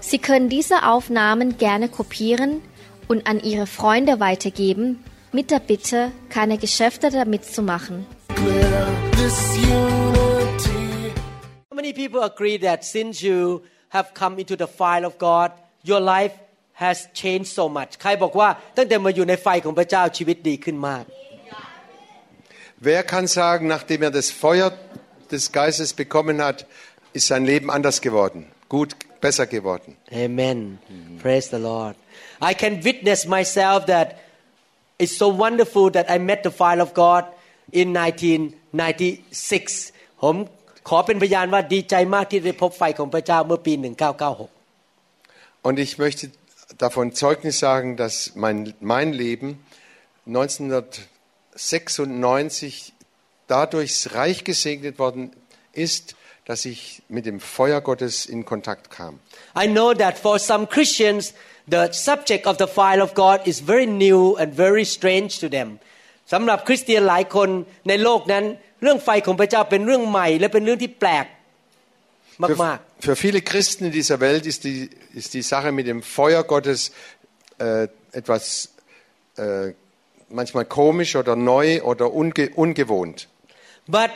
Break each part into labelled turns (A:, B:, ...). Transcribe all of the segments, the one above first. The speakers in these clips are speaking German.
A: Sie können diese Aufnahmen gerne kopieren und an Ihre Freunde weitergeben, mit der Bitte, keine Geschäfte damit zu machen.
B: How many people agree that since you have come into the fire of God, your life has changed so much ใครบอกว่าตั้งแต่มาอยู่ในไฟของพระเจ้าชีวิตดีขึ้นมาก
C: Wer kann sagen, nachdem er das Feuer des Geistes bekommen hat, ist sein Leben anders geworden, gut, besser geworden?
B: Amen. Praise the Lord. I can witness myself that it's so wonderful that I met the fire of God in 1996. ผมขอเป็นพยานว่าดีใจมากที่ได้พบไฟของพระเจ้าเมื่อปี 1996
C: Und ich möchte davon Zeugnis sagen, dass mein, mein Leben 1996 dadurch reich gesegnet worden ist, dass ich mit dem Feuer Gottes in Kontakt kam.
B: I know that for some Christians, the subject of the fire of God is very new and very strange to them. สำหรับคริสเตียนหลายคนในโลกนั้น เรื่องไฟของพระเจ้าเป็นเรื่องใหม่ และเป็นเรื่องที่แปลก
C: Für,
B: มาก
C: für viele Christen in dieser Welt ist die, ist die Sache mit dem Feuer Gottes äh, etwas äh, manchmal komisch oder neu oder unge, ungewohnt.
B: ๆ but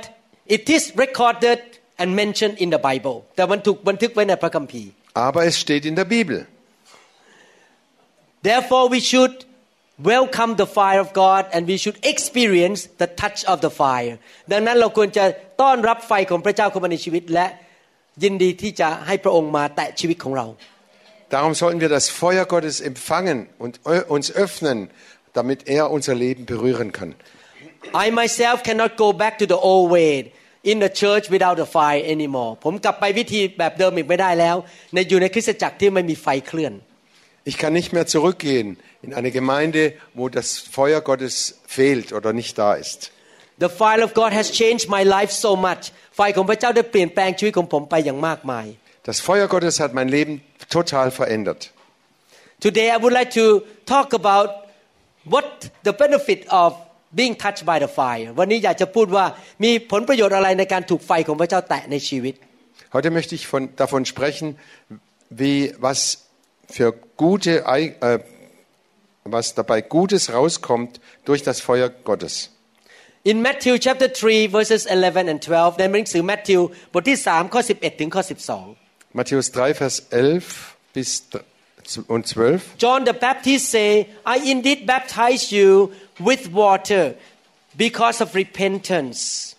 B: it is recorded and mentioned in the Bible แต่มันถูกบันทึกไว้ในพระคัมภีร์
C: Aber es steht in der Bibel.
B: Therefore, we should welcome the fire of God and we should experience the touch of the fire. ดังนั้นเราควรจะต้อนรับไฟของพระเจ้าเข้ามาในชีวิต และยินดีที่จะให้พระองค์มาแตะชีวิตของเรา
C: Darum sollten wir das Feuer Gottes empfangen und ö- uns öffnen, damit er unser Leben berühren kann.
B: I myself cannot go back to the old way in the church without the fire anymore. ผมกลับไปวิธีแบบเดิมอีกไม่ได้แล้ว ในอยู่ในคริสตจักรที่ไม่มีไฟเคลื่อน
C: Ich kann nicht mehr zurückgehen in eine Gemeinde, wo das Feuer Gottes fehlt oder nicht da ist.
B: The fire of God has changed my life so much ไฟของพระเจ้าได้เปลี่ยนแปลงชีวิตของผมไปอย่างมากมาย
C: Das Feuer Gottes hat mein Leben total verändert.
B: Today I would like to talk about what the benefit of being touched by the fire วันนี้อยากจะพูดว่ามีผลประโยชน์อะไรในการถูกไฟของพระเจ้าแตะในชีวิต
C: Heute möchte ich von, davon sprechen, wie, was, für gute, Ei- äh, was dabei Gutes rauskommt durch das Feuer Gottes.
B: In Matthew chapter 3 verses 11 and 12ในหนังสือ Matthew บทที่3ข้อ11ถึงข้อ12
C: Matthäus 3, Vers 11 bis dr- und 12.
B: John the Baptist say I indeed baptize you with water because of repentance.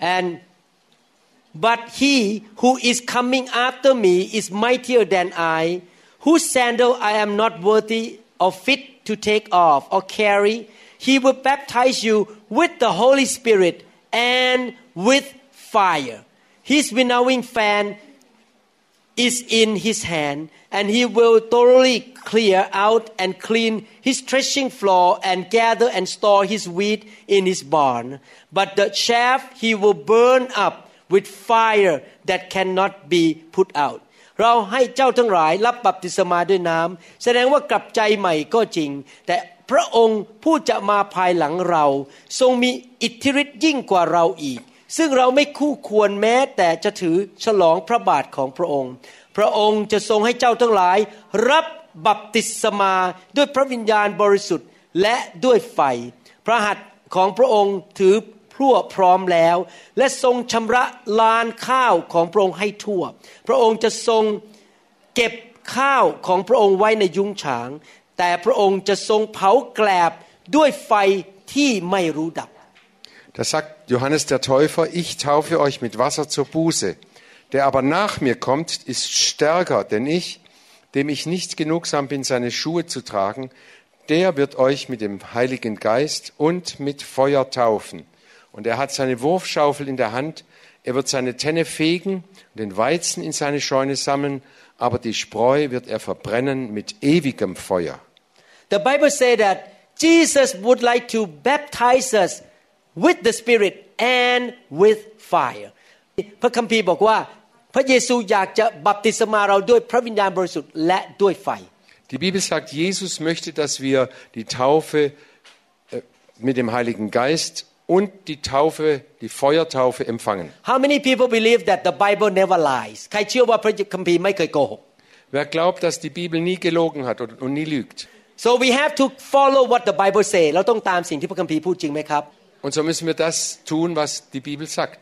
B: And but he who is coming after me is mightier than I whose sandal I am not worthy or fit to take off or carry. He will baptize you with the Holy Spirit and with fire. His winnowing fan is in his hand, and he will thoroughly clear out and clean his threshing floor and gather and store his wheat in his barn. But the chaff he will burn up with fire that cannot be put out. เราให้เจ้าทั้งหลายรับบัพติศมาด้วยน้ำแสดงว่ากลับใจใหม่ก็จริง แต่พระองค์ผู้จะมาภายหลังเรา ทรงมีอิทธิฤทธิ์ยิ่งกว่าเราอีก ซึ่งเราไม่คู่ควรแม้แต่จะถือฉลองพระบาทของพระองค์ พระองค์จะทรงให้เจ้าทั้งหลาย รับ บัพติศมาด้วยพระวิญญาณบริสุทธิ์และด้วยไฟ พระหัตถ์ของพระองค์ถือพลั่วพร้อมแล้ว และทรงชำระลานข้าวของพระองค์ให้ทั่ว พระองค์จะทรงเก็บข้าวของพระองค์ไว้ในยุ้งฉาง แต่พระองค์จะทรงเผาแกลบด้วยไฟที่ไม่รู้ดับ
C: Da sagt Johannes der Täufer, ich taufe euch mit Wasser zur Buße. Der aber nach mir kommt, ist stärker, denn ich, dem ich nicht genugsam bin, seine Schuhe zu tragen, der wird euch mit dem Heiligen Geist und mit Feuer taufen. Und er hat seine Wurfschaufel in der Hand, er wird seine Tenne fegen und den Weizen in seine Scheune sammeln, aber die Spreu wird er verbrennen mit ewigem Feuer.
B: The Bible says that Jesus would like to baptize us with the Spirit and with fire. พระคัมภีร์บอกว่า พระเยซูอยากจะบัพติศมาเราด้วยพระวิญญาณบริสุทธิ์และด้วยไฟ
C: Die Bibel sagt, Jesus möchte, dass wir die Taufe äh, mit dem Heiligen Geist und die Taufe, die Feuertaufe empfangen.
B: How many people believe that the Bible never lies ใครเชื่อว่าพระคัมภีร์ไม่เคยโกหก
C: Wer glaubt, dass die Bibel nie gelogen hat und, und nie lügt?
B: So we have to follow what the Bible say เราต้องตามสิ่งที่พระคัมภีร์พูดจริงไหมครับ
C: Und so müssen wir das tun, was die Bibel sagt.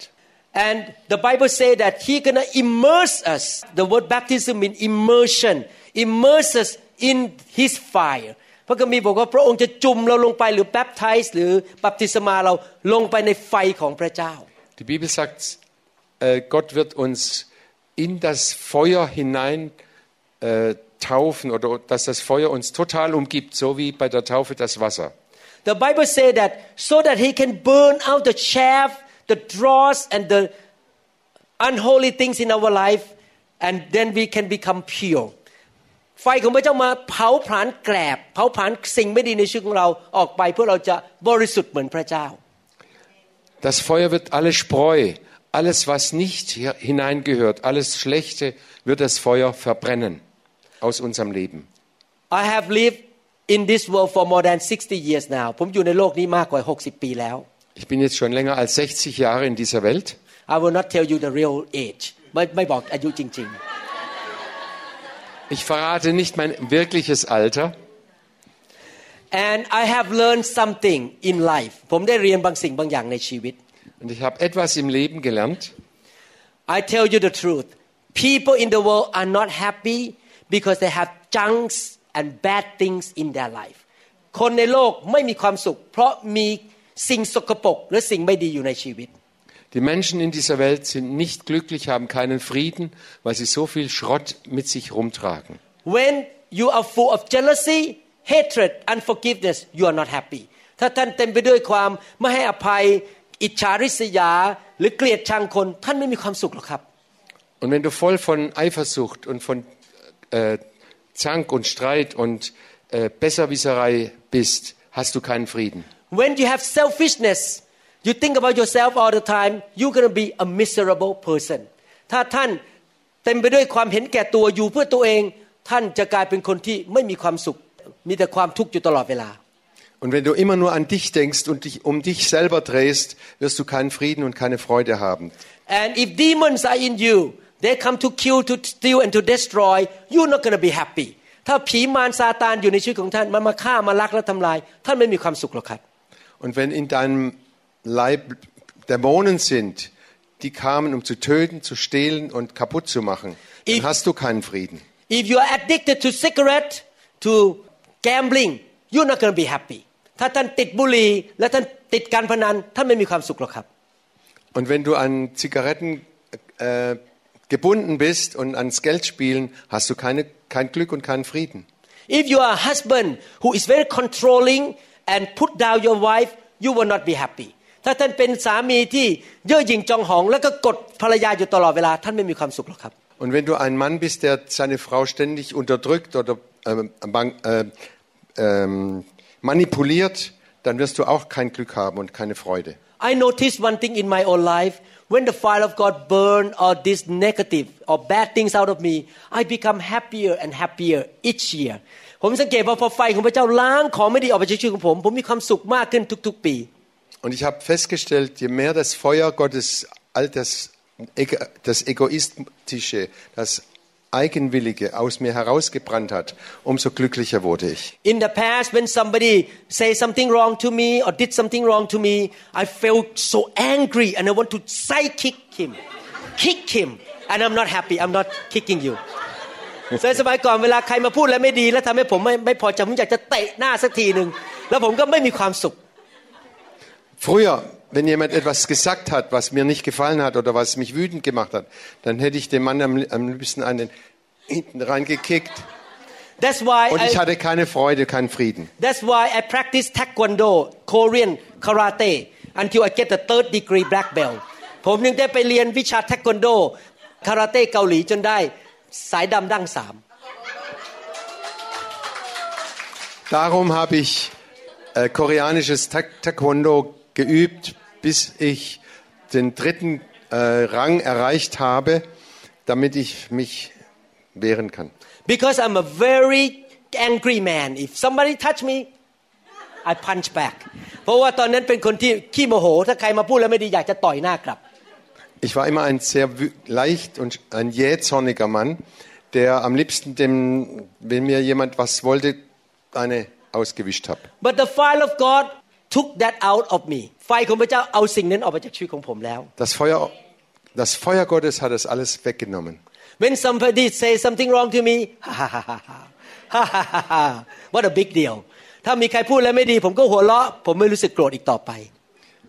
B: And the Bible say that He gonna immerse us. The word baptism means immersion. Immerse us in His fire. พระคัมภีร์บอกว่าพระองค์จะจุ่มเราลงไปหรือ baptize หรือบัพติศมาเราลงไปในไฟของพระเจ้า
C: Die Bibel sagt, äh, Gott wird uns in das Feuer hinein äh, taufen oder dass das Feuer uns total umgibt, so wie bei der Taufe das Wasser.
B: The Bible say that so that He can burn out the chaff, the dross, and the unholy things in our life, and then we can become pure. ไฟของพระเจ้ามาเผาผลาญแกลบเผาผลาญสิ่งไม่ดีในชีวิตของเราออกไปเพื่อเราจะบริสุทธิ์เหมือนพระเจ้า
C: Das Feuer wird alle Spreu, alles was nicht hier hineingehört, alles Schlechte wird das Feuer verbrennen aus unserem Leben.
B: I have lived in this world for more than 60 years now ผมอยู่ในโลกนี้มากกว่า 60 ปีแล้ว
C: Ich bin jetzt schon länger als 60 Jahre in dieser Welt.
B: I will not tell you the real age ไม่ไม่บอกอายุจริง
C: Ich verrate nicht mein wirkliches Alter.
B: ๆ and I have learned something in life ผมได้เรียนบางสิ่งบางอย่างในชีวิต
C: Und ich habe etwas im Leben gelernt.
B: I tell you the truth people in the world are not happy because they have junks and bad things in their life คนในโลกไม่มีความสุข เพราะมี สิ่งสกปรกหรือสิ่งไม่ดีอยู่ในชีวิต
C: Die Menschen in dieser Welt sind nicht glücklich, haben keinen Frieden, weil sie so viel Schrott mit sich rumtragen.
B: when you are full of jealousy hatred unforgiveness you are not happy ถ้าท่านเต็มไปด้วยความไม่ให้อภัย อิจฉาริษยา หรือเกลียดชังคน ท่านไม่มีความสุขหรอกครับ
C: Und wenn du voll von Eifersucht und von äh, Zank und Streit und äh, Besserwisserei bist, hast du keinen Frieden.
B: when you have selfishness you think about yourself all the time you're gonna be a miserable person ถ้าท่านเต็มไปด้วยความเห็นแก่ตัวอยู่เพื่อตัวเอง ท่านจะกลายเป็นคนที่ไม่มีความสุข มีแต่ความทุกข์อยู่ตลอดเวลา
C: Und wenn du immer nur an dich denkst und dich um dich selber drehst, wirst du keinen Frieden und keine Freude haben.
B: And if demons are in you, they come to kill, to steal, and to destroy, you're not going to be happy. ถ้าผีมารซาตานอยู่ในชีวิตของท่านมันมาฆ่ามาลักและทำลาย ท่านไม่มีความสุขหรอกครับ
C: Und wenn in deinem Leib Dämonen sind, die kamen, um zu töten, zu stehlen und kaputt zu machen, dann
B: Ich-
C: hast du keinen Frieden.
B: If you are addicted to cigarette, to gambling, you're not going to be happy. ถ้าท่านติดบุหรี่และท่านติดการพนันท่านไม่มีความสุขหรอกครับ
C: Und wenn du an Zigaretten äh, gebunden bist und ans Geldspielen, hast du keine, kein Glück und keinen Frieden.
B: If you are a husband who is very controlling and put down your wife, you will not be happy. ถ้าท่านเป็นสามีที่เย่อหยิ่งจองหอง แล้วก็กดภรรยาอยู่ตลอดเวลา ท่านไม่มีความสุขหรอกครับ
C: Und wenn du ein Mann bist, der seine Frau ständig unterdrückt oder ähm, bang- äh, ähm, manipuliert, dann wirst du auch kein Glück haben und keine Freude.
B: I noticed one thing in my own life when the fire of God burn all these negative or bad things out of me I become happier and happier each year ผมสังเกตว่าพอไฟของพระเจ้าล้างของไม่ดีออกไปจากชีวิตของผม ผมมีความสุขมากขึ้นทุกๆ ปี
C: Und ich habe festgestellt, je mehr das Feuer Gottes, all das, Ego- das Egoistische, das Eigenwillige aus mir herausgebrannt hat, umso glücklicher wurde ich.
B: In the past when somebody say something wrong to me or did something wrong to me I felt so angry and I want to sidekick him kick him and I'm not happy I'm not kicking you สมัยสมัยก่อนเวลาใครมาพูดอะไรไม่ดี แล้วทำให้ผมไม่ไม่พอใจผมอยากจะเตะหน้าสักทีหนึ่งแล้วผมก็ไม่มีความสุข
C: Früher, wenn jemand etwas gesagt hat, was mir nicht gefallen hat oder was mich wütend gemacht hat, dann hätte ich dem Mann am, am liebsten einen hinten reingekickt
B: That's why
C: und ich
B: I,
C: hatte keine Freude, keinen Frieden.
B: that's why I practice Taekwondo Korean Karate until I get the third degree black belt ผมยังได้ไปเรียนวิชา Taekwondo คาราเต้เกาหลีจนได้ สายดำดั้งสาม
C: Darum habe ich äh, koreanisches Ta Taekwondo geübt, bis ich den dritten äh, Rang erreicht habe, damit ich mich wehren kann.
B: because I'm a very angry man if somebody touch me I punch back เพราะว่าตอนนั้นเป็นคนที่ขี้โมโห ถ้าใครมาพูดแล้วไม่ดีอยากจะต่อยหน้ากลับ
C: ich war immer ein sehr leicht und ein jähzorniger Mann, der am liebsten dem, wenn mir jemand was wollte, eine ausgewischt hat.
B: But the fire of God took that out of me.
C: Das Feuer das Feuer Gottes hat das alles weggenommen.
B: When somebody says something wrong to me, what a big deal.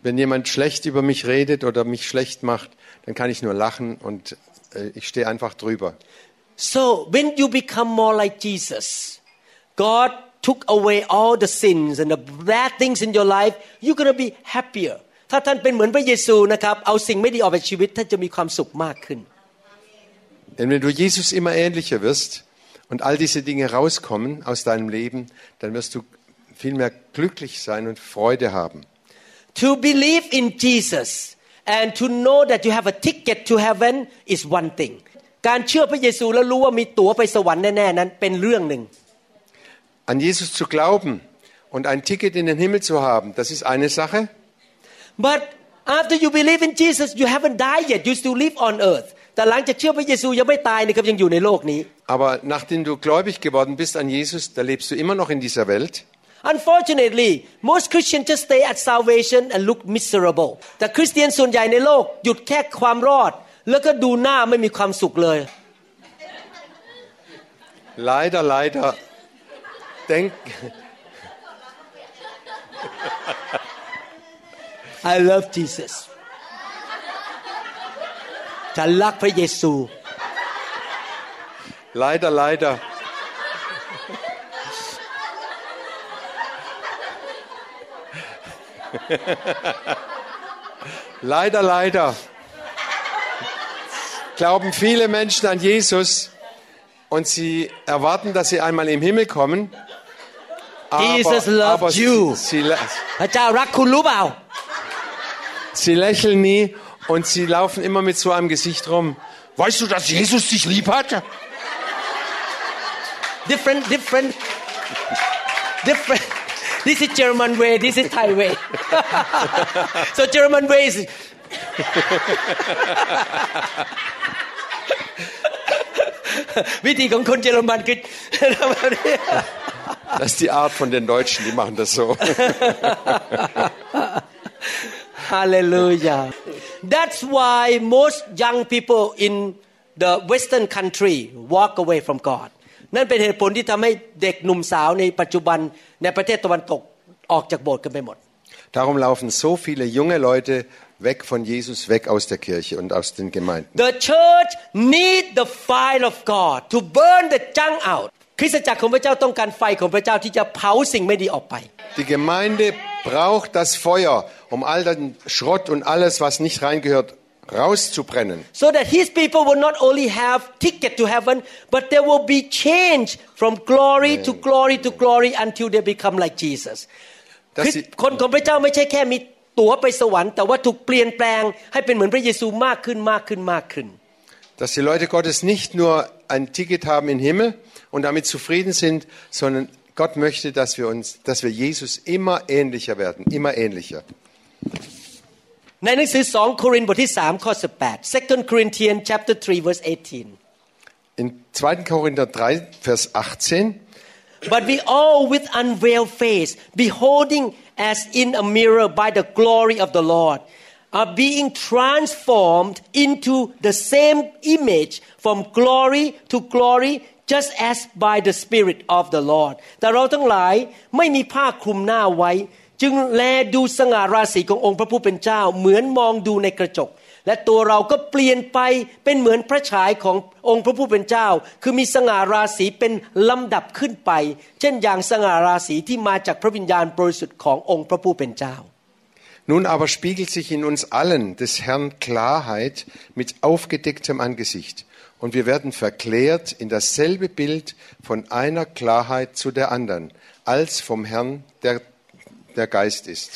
C: Wenn jemand schlecht über mich redet oder mich schlecht macht, dann kann ich nur lachen und äh, ich stehe einfach drüber.
B: So when you become more like Jesus, God took away all the sins and the bad things in your life, you're gonna be happier. ถ้าท่านเป็นเหมือนพระเยซูนะครับ เอาสิ่งไม่ดีออกไปจากชีวิตท่านจะมีความสุขมากขึ้น
C: Denn wenn du Jesus immer ähnlicher wirst und all diese Dinge rauskommen aus deinem Leben, dann wirst du viel mehr glücklich sein und Freude haben.
B: To believe in Jesus and to know that you have a ticket to heaven is one thing. การเชื่อพระเยซูแล้วรู้ว่ามีตั๋วไปสวรรค์แน่ๆนั้นเป็นเรื่องหนึ่ง
C: An Jesus zu glauben und ein Ticket in den Himmel zu haben, das ist eine Sache.
B: but after you believe in Jesus you haven't died yet you still live on earth แต่หลังจากเชื่อพระเยซูยังไม่ตายนะครับยังอยู่ในโลกนี้
C: Aber nachdem du gläubig geworden bist an Jesus, da lebst du immer noch in dieser Welt.
B: Unfortunately most Christians just stay at salvation and look miserable แต่คริสเตียนส่วนใหญ่ในโลกหยุดแค่ความรอด แล้วก็ดูหน้าไม่มีความสุขเลย
C: Leider, leider. Denk,
B: I love Jesus ฉันรักพระเยซู
C: leider, leider. leider, leider glauben viele Menschen an Jesus und sie erwarten, dass sie einmal im Himmel kommen.
B: Aber, Jesus
C: aber
B: you.
C: Sie, sie, sie lächeln nie und sie laufen immer mit so einem Gesicht rum. Weißt du, dass Jesus dich lieb hat?
B: Different, different, different. This is German way, this is Thai way. so German way is.
C: That's the Art von den Deutschen, die machen das so.
B: Hallelujah. That's why most young people in the Western country walk away from God. นั่นเป็นเหตุผลที่ทำให้เด็กหนุ่มสาวในปัจจุบันในประเทศตะวันตกออกจากโบสถ์กันไปหมด
C: Darum laufen so viele junge Leute weg von Jesus, weg aus der Kirche und aus den Gemeinden.
B: The church need the fire of God to burn the junk out. คริสตจักรของพระเจ้าต้องการไฟของพระเจ้าที่จะเผาสิ่งไม่ดีออกไป
C: Die Gemeinde braucht das Feuer, um all den Schrott und alles, was nicht reingehört, rauszubrennen.
B: so that his people will not only have ticket to heaven but there will be change from glory to glory to glory until they become like Jesus
C: dass
B: คริส
C: sie,
B: คนของพระเจ้าไม่ใช่แค่มีตั๋วไปสวรรค์ แต่ว่าถูกเปลี่ยนแปลงให้เป็นเหมือนพระเยซูมากขึ้นมากขึ้นมากขึ้น
C: dass die Leute Gottes nicht nur ein Ticket haben in den Himmel und damit zufrieden sind, sondern Gott möchte, dass wir uns, dass wir Jesus immer ähnlicher werden, immer ähnlicher.
B: ในหนังสือ2โครินธ์บทที่3ข้อ18 2 Corinthians chapter 3 verse 18
C: In 2. Korinther 3, Vers 18,
B: But we all with unveiled face, beholding as in a mirror by the glory of the Lord, are being transformed into the same image from glory to glory, just as by the Spirit of the Lord. แต่เราทั้งหลายไม่มีผ้าคลุมหน้าไว้ จึงแลดูสง่าราศีขององค์พระผู้เป็นเจ้า เหมือนมองดูในกระจก และตัวเราก็เปลี่ยนไปเป็นเหมือนพระฉายขององค์พระผู้เป็นเจ้า คือมีสง่าราศีเป็นลำดับขึ้นไป เช่นอย่างสง่าราศีที่มาจากพระวิญญาณบริสุทธิ์ขององค์พระผู้เป็นเจ้า
C: Nun aber spiegelt sich in uns allen des Herrn Klarheit mit aufgedecktem Angesicht. Und wir werden verklärt in dasselbe Bild von einer Klarheit zu der anderen, als vom Herrn der, der Geist ist.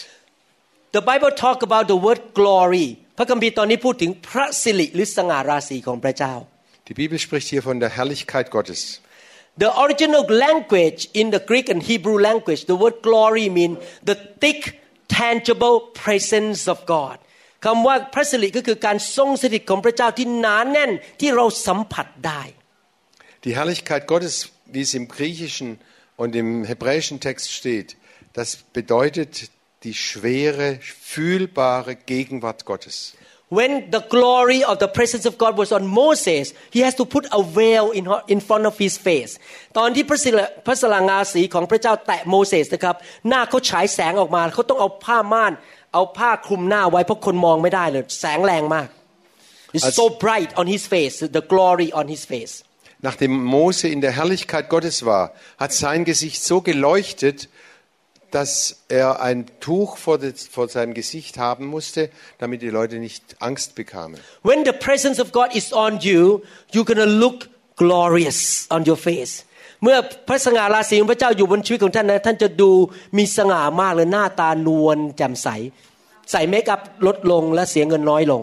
B: The Bible talk about the word glory พระคัมภีร์ตอนนี้พูดถึงพระสิริหรือสง่าราศีของพระเจ้า
C: Die Bibel spricht hier von der Herrlichkeit Gottes.
B: The original language in the Greek and Hebrew language, the word glory mean the thick, tangible presence of God. คำว่าพระสิริก็คือการทรงสถิตของพระเจ้าที่หนาแน่นที่เราสัมผัสได้
C: Die Herrlichkeit Gottes, wie es im griechischen und im hebräischen Text steht, das bedeutet die schwere, fühlbare Gegenwart Gottes.
B: When the glory of the presence of God was on Moses, he has to put a veil in, her- in front of his face. ตอนที่พระสิริพระสลางาสีของพระเจ้าแตะโมเสสนะครับ หน้าเขาฉายแสงออกมา เขาต้องเอาผ้าม่าน เอาผ้าคลุมหน้าไว้เพราะคนมองไม่ได้เลย แสงแรงมาก It's so bright on his face, the glory on his face.
C: Nachdem Mose in der Herrlichkeit Gottes war, hat sein Gesicht so geleuchtet, dass er ein Tuch vor, das, vor seinem Gesicht haben musste, damit die Leute nicht Angst bekamen.
B: When the presence of God is on you, you're gonna look glorious on your face. เมื่อพระสง่าราศีของพระเจ้าอยู่บนชีวิตของท่านนะท่านจะดูมีสง่ามากเลยหน้าตานวลแจ่มใส ใส่เมคอัพลดลงและเสียเงินน้อยลง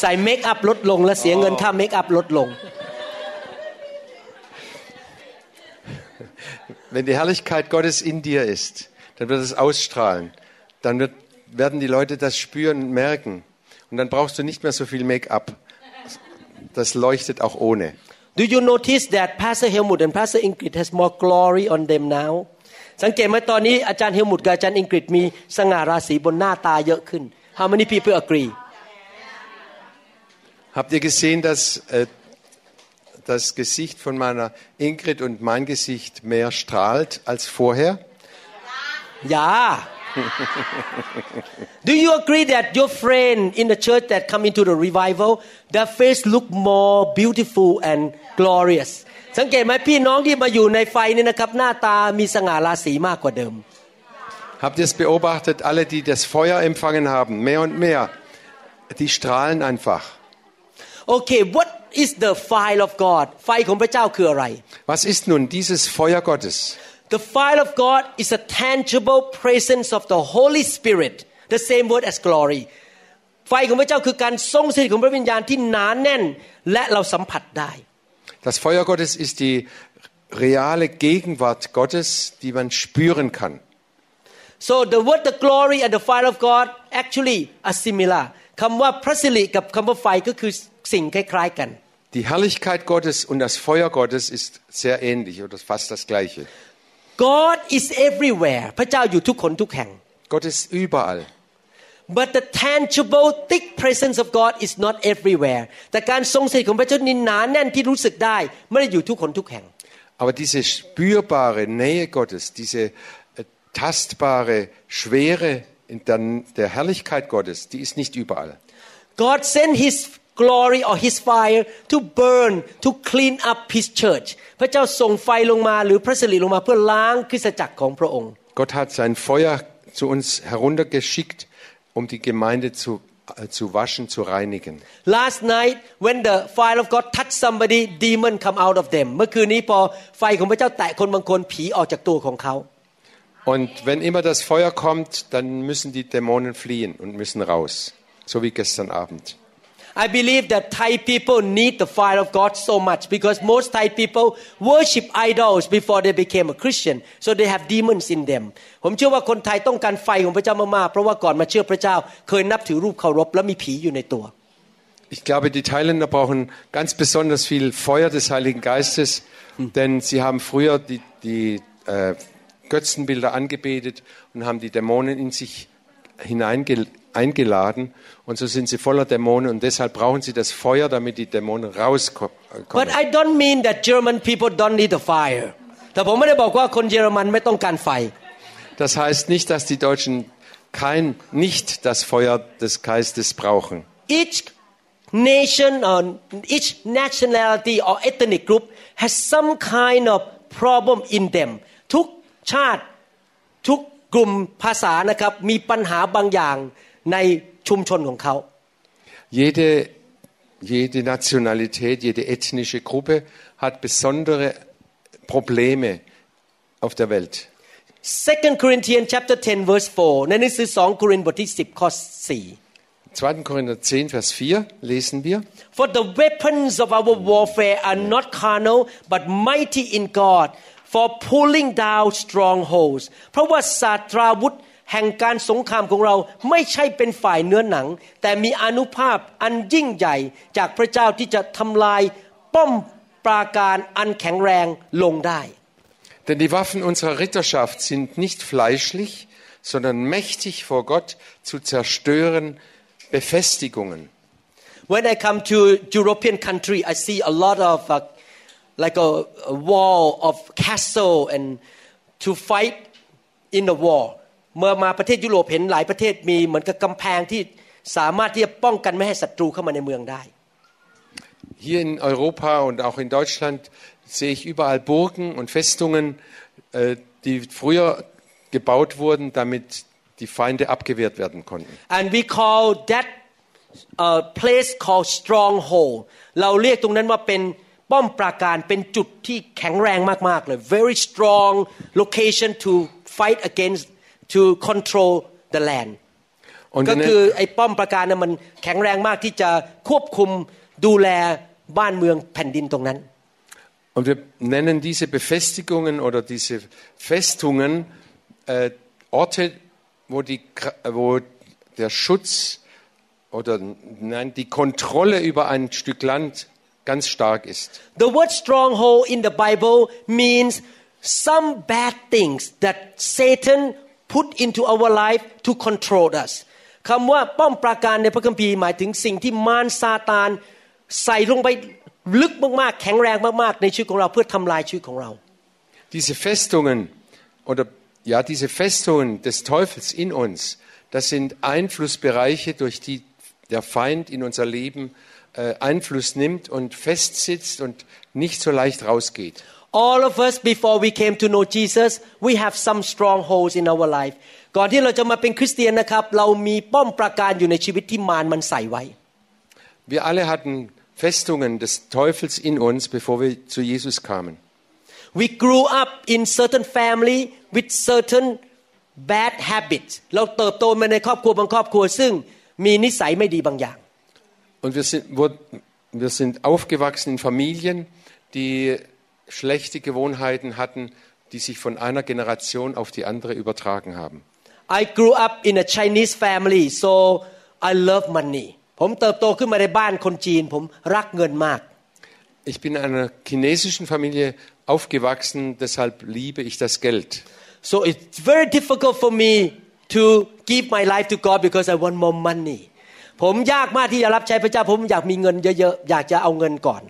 B: ใส่เมคอัพลดลงและเสียเงินค่าเมคอัพลดลง
C: Wenn die Herrlichkeit Gottes in dir ist, dann wird es ausstrahlen. Dann wird, werden die Leute das spüren und merken. Und dann brauchst du nicht mehr so viel Make-up. Das leuchtet auch ohne.
B: Do you notice that Pastor Helmut and Pastor Ingrid has more glory on them now สังเกตไหมตอนนี้อาจารย์เฮลมุตกับอาจารย์อิงกฤษมีสง่าราศีบนหน้าตาเยอะขึ้น How many people agree
C: Habt ihr gesehen, dass äh, das Gesicht von meiner Ingrid und mein Gesicht mehr strahlt als vorher?
B: Yeah Do you agree that your friend in the church that come into the revival their face look more beautiful and glorious สังเกตไหมพี่น้องที่มาอยู่ในไฟนี่นะครับ หน้าตามีสง่าราศีมากกว่าเดิม
C: Habt ihr es beobachtet? Alle, die das Feuer empfangen haben, mehr und mehr, die strahlen einfach.
B: Okay what is the fire of God ไฟของพระเจ้าคืออะไร
C: Was ist nun dieses Feuer Gottes?
B: The fire of God is a tangible presence of the Holy Spirit the same word as glory ไฟของพระเจ้าคือการทรงสถิตของพระวิญญาณที่หนานแน่น และเราสัมผัสได้
C: Das Feuer Gottes ist die reale Gegenwart Gottes, die man spüren kann.
B: so the word the glory and the fire of God actually are similar คำว่าพระสิริกับคำว่าไฟก็คือสิ่งคล้ายๆกัน
C: Die Herrlichkeit Gottes und das Feuer Gottes ist sehr ähnlich oder fast das gleiche.
B: God is everywhere พระเจ้าอยู่ทุกคนทุกแห่ง
C: Gott ist überall.
B: but the tangible thick presence of God is not everywhere แต่การทรงสถิตของพระเจ้านี่หนาแน่นที่รู้สึกได้ไม่ได้อยู่ทุกคนทุกแห่ง
C: Aber diese spürbare Nähe Gottes, diese äh, tastbare Schwere in der, der Herrlichkeit Gottes, die ist nicht überall.
B: God sent His glory or His fire to burn to clean up His church พระเจ้าส่งไฟลงมาหรือพระสิริลงมาเพื่อล้างคริสตจักรของพระองค์
C: Gott hat sein Feuer zu uns heruntergeschickt, um die Gemeinde zu, äh, zu waschen, zu reinigen.
B: Last night when the fire of God touched somebody demon come out of them เมื่อคืนนี้พอไฟของพระเจ้าแตะคนบางคนผีออกจากตัวของเขา
C: Und wenn immer das Feuer kommt, dann müssen die Dämonen fliehen und müssen raus. So wie gestern Abend.
B: I believe that Thai people need the fire of God so much because most Thai people worship idols before they became a Christian so they have demons in them ผมเชื่อว่าคนไทยต้องการไฟของพระเจ้ามากๆ เพราะว่าก่อนมาเชื่อพระเจ้า เคยนับถือรูปเคารพและมีผีอยู่ในตัว
C: Ich glaube, die Thailänder brauchen ganz besonders viel Feuer des Heiligen Geistes, denn sie haben früher die, die äh, Götzenbilder angebetet und haben die Dämonen in sich hineingeladen. Eingeladen und so sind sie voller Dämonen und deshalb brauchen sie das Feuer, damit die Dämonen rauskommen.
B: But I don't mean that German people don't need the fire แต่ผมไม่ได้บอกว่าคนเยอรมันไม่ต้องการไฟ
C: Das heißt nicht, dass die Deutschen kein, nicht das Feuer des Geistes brauchen.
B: each nation or each nationality or ethnic group has some kind of problem in them ทุกชาติ ทุกกลุ่มภาษานะครับมีปัญหาบางอย่าง ในชุมชนของเขา
C: Jede, jede Nationalität, jede ethnische Gruppe hat besondere Probleme auf der Welt.
B: 2 Corinthians chapter 10 verse 4ในหนังสือ2โครินธ์บทที่10ข้อ4
C: 2. Korinther 10, Vers 4 lesen wir.
B: For the weapons of our warfare are not carnal, but mighty in God for pulling down strongholds. เพราะว่าศาสตราวุธ แห่งการสงครามของเราไม่ใช่เป็นฝ่ายเนื้อหนัง แต่มีอนุภาพอันยิ่งใหญ่จากพระเจ้าที่จะทำลายป้อมปราการอันแข็งแรงลงได้
C: Denn die Waffen unserer Ritterschaft sind nicht fleischlich, sondern mächtig vor Gott zu zerstören Befestigungen.
B: When I come to European country, I see a lot of uh, like a, a wall of castle and to fight in the war. เมื่อมาประเทศยุโรปเห็นหลายประเทศมีเหมือนกับกำแพงที่สามารถที่จะป้องกันไม่ให้ศัตรูเข้ามาในเมืองได้
C: Hier in Europa und auch in Deutschland sehe ich überall Burgen und Festungen, äh, die früher gebaut wurden, damit die Feinde abgewehrt werden konnten.
B: and we call that uh, place called stronghold เราเรียกตรงนั้นว่าเป็นป้อมปราการเป็นจุดที่แข็งแรงมากๆเลย very strong location to fight against to control the land
C: Und
B: ก็
C: in
B: คือ
C: den,
B: ไอ้ป้อมปราการนั้นมันแข็งแรงมากที่จะควบคุมดูแลบ้านเมืองแผ่นดินตรงนั้น
C: und wir nennen diese Befestigungen oder diese Festungen äh, Orte, wo, die, Kra- wo der Schutz oder nein, die Kontrolle über ein Stück Land ganz stark ist.
B: The word stronghold in the Bible means some bad things that Satan put into our life to control us คำว่าป้อมปราการในพระคัมภีร์หมายถึงสิ่งที่มารซาตานใส่ลงไปลึกมากๆ แข็งแรงมากๆ ในชีวิตของเราเพื่อทำลายชีวิตของเรา
C: Diese Festungen oder ja, diese Festungen des Teufels in uns, das sind Einflussbereiche, durch die der Feind in unser Leben äh, Einfluss nimmt und festsitzt und nicht so leicht rausgeht.
B: All of us before we came to know Jesus we have some strongholds in our life ก่อนที่เราจะมาเป็นคริสเตียนนะครับ เรามีป้อมปราการอยู่ในชีวิตที่มารมันใส่ไว้
C: Wir alle hatten Festungen des Teufels in uns, bevor wir zu Jesus kamen.
B: We grew up in certain family with certain bad habits เราเติบโตมาในครอบครัวบางครอบครัว ซึ่งมีนิสัยไม่ดีบางอย่าง
C: Und wir sind, wurden, wir sind aufgewachsen in Familien, die schlechte Gewohnheiten hatten, die sich von einer Generation auf die andere übertragen haben.
B: I grew up in a Chinese family so I love money ผมเติบโตขึ้นมาในบ้านคนจีน ผมรักเงินมาก
C: Ich bin in einer chinesischen Familie aufgewachsen, deshalb liebe ich das Geld.
B: so it's very difficult for me to give my life to God because I want more money ผมยากมากที่จะรับใช้พระเจ้าผมอยากมีเงินเยอะๆอยากจะเอาเงินก่อน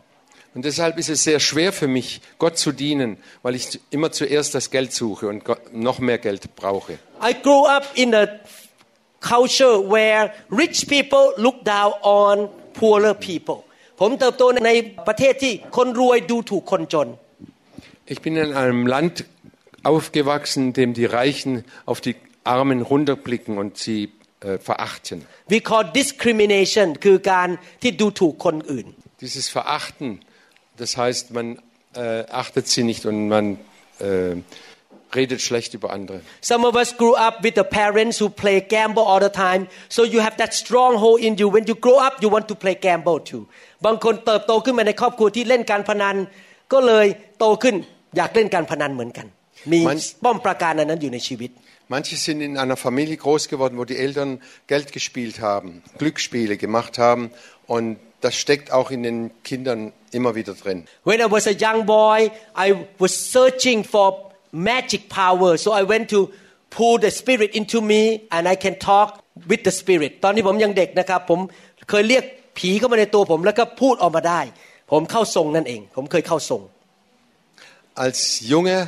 C: Und deshalb ist es sehr schwer für mich, Gott zu dienen, weil ich immer zuerst das Geld suche und Gott- noch mehr Geld brauche.
B: I grew up in a culture where rich people look down on poorer people ผมเติบโตในประเทศที่คนรวยดูถูกคนจน
C: Ich bin in einem Land aufgewachsen, in dem die Reichen auf die Armen runterblicken und sie äh, verachten.
B: we call discrimination คือการที่ดูถูกคนอื่น
C: Dieses Verachten, das heißt, man äh, achtet sie nicht und man äh, redet schlecht über andere.
B: some of us grew up with the parents who play gamble all the time so you have that stronghold in you when you grow up you want to play gamble too บางคนเติบโตขึ้นมาในครอบครัวที่เล่นการพนัน ก็เลยโตขึ้นอยากเล่นการพนันเหมือนกัน มี
C: มัน
B: ป้อมประการอันนั้นอยู่ในชีวิต
C: Manche sind in einer Familie groß geworden, wo die Eltern Geld gespielt haben, Glücksspiele gemacht haben und das steckt auch in den Kindern immer wieder drin.
B: When I was a young boy, I was searching for magic power. So I went to pull the spirit into me and I can talk with the spirit. ตอนนี้ผมยังเด็กนะครับ ผมเคยเรียกผีเข้ามาในตัวผมแล้วก็พูดออกมาได้ ผมเข้าทรงนั่นเอง ผมเคยเข้าทรง
C: Als Junge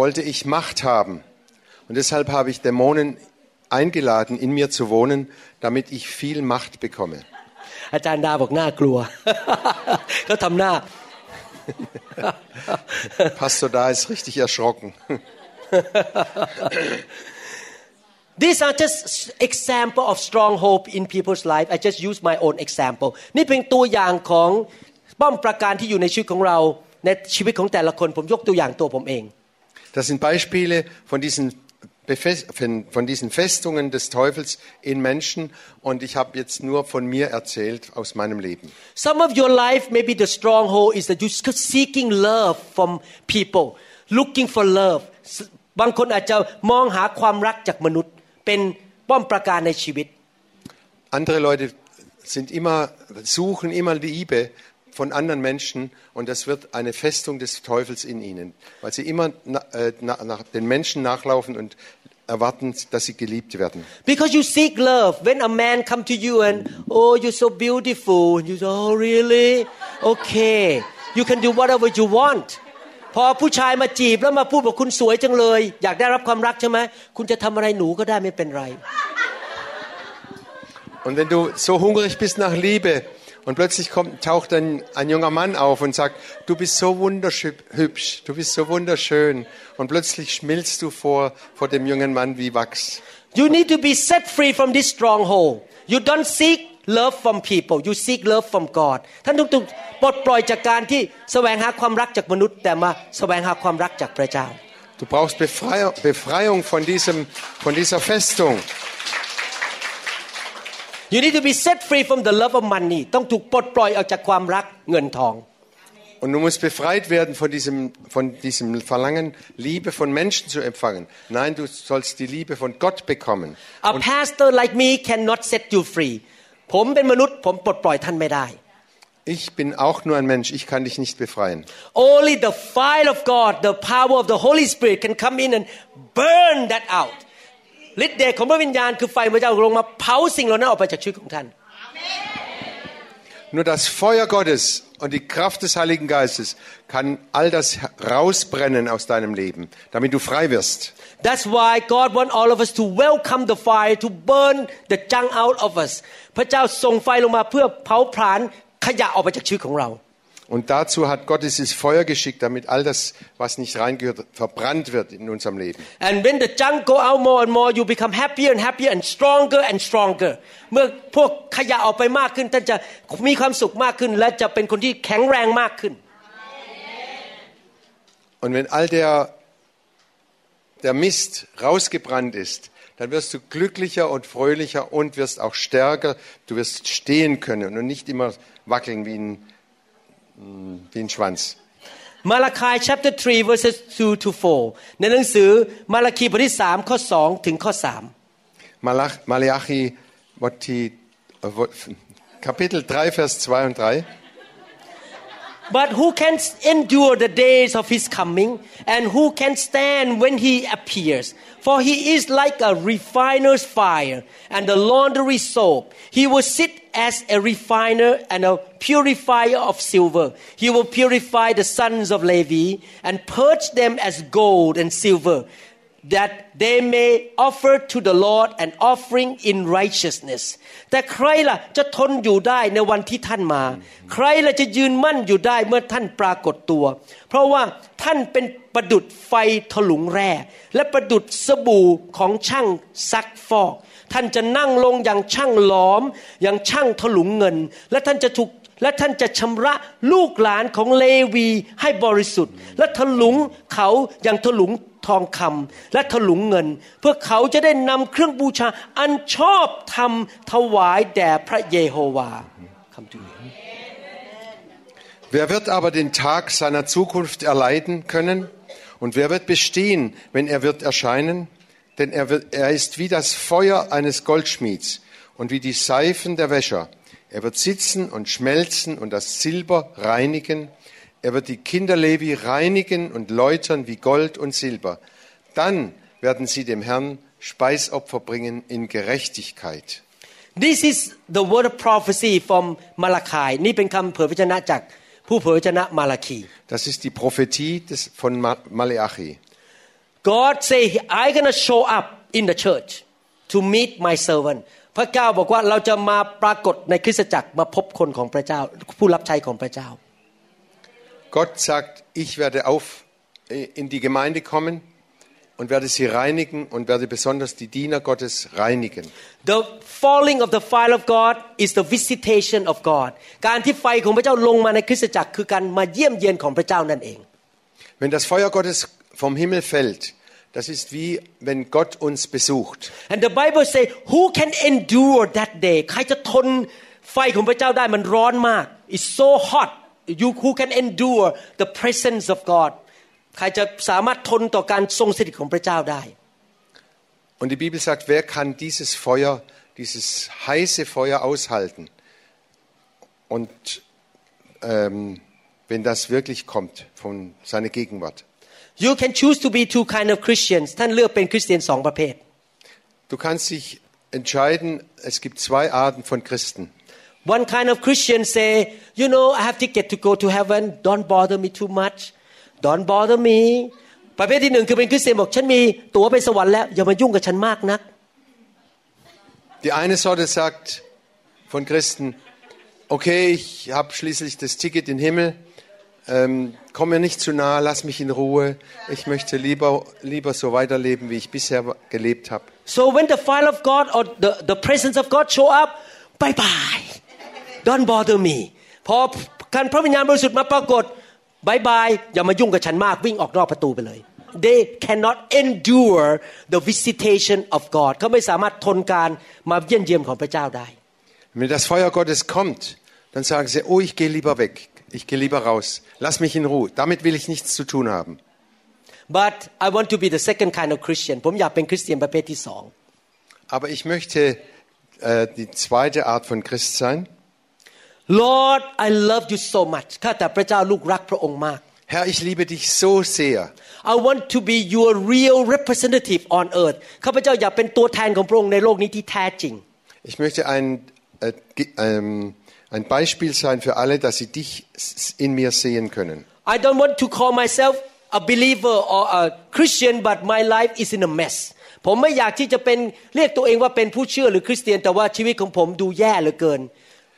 C: wollte ich Macht haben und deshalb habe ich Dämonen eingeladen, in mir zu wohnen, damit ich viel Macht bekomme.
B: อาจารย์ดาบอกน่ากลัว เขาทำหน้า
C: Pastor da ist richtig erschrocken.
B: These are just example of strong hope in people's life. I just use my own example. นี่เป็นตัวอย่างของป้อมประการที่อยู่ในชีวิตของเราในชีวิตของแต่ละคนผมยกตัวอย่างตัวผมเอง
C: Das sind Beispiele von diesen, Befest von diesen Festungen des Teufels in Menschen und ich habe jetzt nur von mir erzählt aus meinem Leben.
B: Some of your life maybe the stronghold is that you're seeking love from people, looking for love. บางคนอาจจะมองหาความรักจากมนุษย์ เป็นป้อมประการในชีวิต
C: Andere Leute sind immer suchen immer Liebe von anderen Menschen und das wird eine Festung des Teufels in ihnen, weil sie immer na, äh, nach, nach den Menschen nachlaufen und erwarten, dass sie geliebt werden.
B: Because you seek love. When a man come to you and oh you're so beautiful, you say oh really, okay, you can do whatever you want. พอผู้ชายมาจีบแล้วมาพูดบอกคุณสวยจังเลย อยากได้รับความรักใช่ไหมคุณจะทำอะไรหนูก็ได้ไม่เป็นไร
C: Und wenn du so hungrig bist nach Liebe und plötzlich kommt, taucht ein, ein junger Mann auf und sagt, du bist so wunderhübsch, du bist so wunderschön und plötzlich schmilzt du vor, vor dem jungen Mann wie Wachs.
B: You need to be set free from this stronghold. You don't seek love from people. You seek love from God. ท่านต้องถูกปลดปล่อยจากการที่แสวงหาความรักจากมนุษย์ แต่มาแสวงหาความรักจากพระเจ้า
C: Du brauchst Befreiung, Befreiung von, diesem, von dieser Festung.
B: You need to be set free from the love of money ต้องถูกปลดปล่อยออกจากความรักเงินทอง
C: Und du musst befreit werden von diesem, von diesem Verlangen, Liebe von Menschen zu empfangen. Nein, du sollst die Liebe von Gott bekommen.
B: A pastor like me cannot set you free ผมเป็นมนุษย์ผมปลดปล่อยท่านไม่ได้
C: Ich bin auch nur ein Mensch, ich kann dich nicht befreien.
B: Only the fire of God the power of the Holy Spirit can come in and burn that out ฤทธิ์เดชของพระวิญญาณคือไฟพระเจ้าลงมาเผาสิ่งเหล่านั้นออกไปจากชีวิตของท่าน
C: Nur das Feuer Gottes und die Kraft des Heiligen Geistes kann all das rausbrennen aus deinem Leben, damit du frei wirst.
B: That's why God want all of us to welcome the fire to burn the junk out of us พระเจ้าส่งไฟลงมาเพื่อเผาผลาญขยะออกไปจากชีวิตของเรา
C: Und dazu hat Gott dieses Feuer geschickt, damit all das, was nicht reingehört, verbrannt wird in unserem Leben.
B: And when the junk go out more and more you become happier and happier and stronger and stronger เมื่อพวกขยะออกไปมากขึ้นท่านจะมีความสุขมากขึ้น และจะเป็นคนที่แข็งแรงมากขึ้น
C: Und wenn all der, der Mist rausgebrannt ist, dann wirst du glücklicher und fröhlicher und wirst auch stärker. Du wirst stehen können und nicht immer wackeln wie ein, wie ein Schwanz.
B: มาลาคาย chapter 3 verses 2 to 4 ในหนังสือมาลาคีบทที่3ข้อ2ถึงข้อ3
C: Malach, Malachi, Motti, äh, wo- Kapitel 3, Vers 2 und 3.
B: But who can endure the days of his coming and who can stand when he appears For he is like a refiner's fire and a laundry soap. He will sit as a refiner and a purifier of silver. He will purify the sons of Levi and purge them as gold and silver that they may offer to the Lord an offering in righteousness แต่ใครล่ะจะทนอยู่ได้ในวันที่ท่านมา ใครล่ะจะยืนมั่นอยู่ได้เมื่อท่านปรากฏตัว เพราะว่าท่านเป็นประดุดไฟถลุงแร่ และประดุดสบู่ของช่างซักฟอก ท่านจะนั่งลงอย่างช่างหลอม อย่างช่างถลุงเงิน และท่านจะถูก และท่านจะชำระลูกหลานของเลวีให้บริสุทธิ์ และถลุงเขาอย่างถลุงทองคำและถลุงเงิน เพื่อเขาจะได้นำเครื่องบูชาอันชอบธรรมถวายแด่พระเยโฮวาคำทูล
C: Wer wird aber den Tag seiner Zukunft erleiden können? Und wer wird bestehen, wenn er wird erscheinen? Denn er, wird, er ist wie das Feuer eines Goldschmieds und wie die Seifen der Wäscher. Er wird sitzen und schmelzen und das Silber reinigen. Er wird die Kinder Levi reinigen und läutern wie Gold und Silber. Dann werden sie dem Herrn Speisopfer bringen in Gerechtigkeit.
B: This is the word of prophecy from Malachi นี่เป็นคำเผยพระชนะจากผู้เผยพระชนะมาลาคี
C: Das ist die Prophetie des, von Ma- Maleachi.
B: God say I gonna show up in the church to meet my servant พระเจ้าบอกว่าเราจะมาปรากฏในคริสตจักรมาพบคนของพระเจ้า ผู้รับใช้ของพระเจ้า
C: Gott sagt, ich werde auf äh, in die Gemeinde kommen und werde sie reinigen und werde besonders die Diener Gottes reinigen.
B: The falling of the fire of God is the visitation of God การที่ไฟของพระเจ้าลงมาในคริสตจักรคือการมาเยี่ยมเยียนของพระเจ้านั่นเอง
C: Wenn das Feuer Gottes vom Himmel fällt, das ist wie wenn Gott uns besucht.
B: And the Bible say who can endure that day ใครจะทนไฟของพระเจ้าได้มันร้อนมาก it's so hot you who can endure the presence of God ใครจะสามารถทนต่อการทรงสถิตของพระเจ้าได้
C: Und die Bibel sagt, wer kann dieses Feuer, dieses heiße Feuer aushalten? Und ähm, wenn das wirklich kommt von seiner Gegenwart.
B: You can choose to be two kind of Christians ท่านเลือกเป็นคริสเตียนสองประเภท
C: Du kannst dich entscheiden, es gibt zwei Arten von Christen.
B: One kind of Christian say you know I have ticket to go to heaven don't bother me too much don't bother me ประเภทที่หนึ่งคือเป็นคริสเตียนบอกฉันมีตั๋วไปสวรรค์แล้วอย่ามายุ่งกับฉันมากนัก
C: Die eine Sorte sagt von Christen, okay, ich habe schließlich das Ticket in den Himmel, ähm, komm mir nicht zu nah, lass mich in Ruhe, ich möchte lieber, lieber so weiterleben, wie ich bisher gelebt habe.
B: So when the fire of God or the, the presence of God show up bye bye don't bother me พอการพระวิญญาณบริสุทธิ์มาปรากฏบายบายอย่ามายุ่งกับฉันมากวิ่งออกนอกประตูไปเลย they cannot endure the visitation of God เขาไม่สามารถทนการมาเยี่ยมเยียมของพระเจ้าได้
C: Wenn das Feuer Gottes kommt, dann sagen sie, oh, ich gehe lieber weg, ich gehe lieber raus, lass mich in Ruhe, damit will ich nichts zu tun haben.
B: but I want to be the second kind of Christian ผมอยากเป็นคริสเตียนประเภทที่สอง
C: Aber ich möchte äh, die zweite Art von Christ sein.
B: Lord I love you so much ข้าแต่พระเจ้าลูกรักพระองค์มาก
C: Herr, ich liebe dich so sehr.
B: I want to be your real representative on earth ข้าพเจ้าอยากเป็นตัวแทนของพระองค์ในโลกนี้ที่แท้จริง
C: Ich möchte ein, äh, ge- ähm, ein Beispiel sein für alle, dass sie dich s- in mir sehen können.
B: I don't want to call myself a believer or a Christian but my life is in a mess ผมไม่อยากที่จะเป็นเรียกตัวเองว่าเป็นผู้เชื่อหรือคริสเตียน แต่ว่าชีวิตของผมดูแย่เหลือเกิน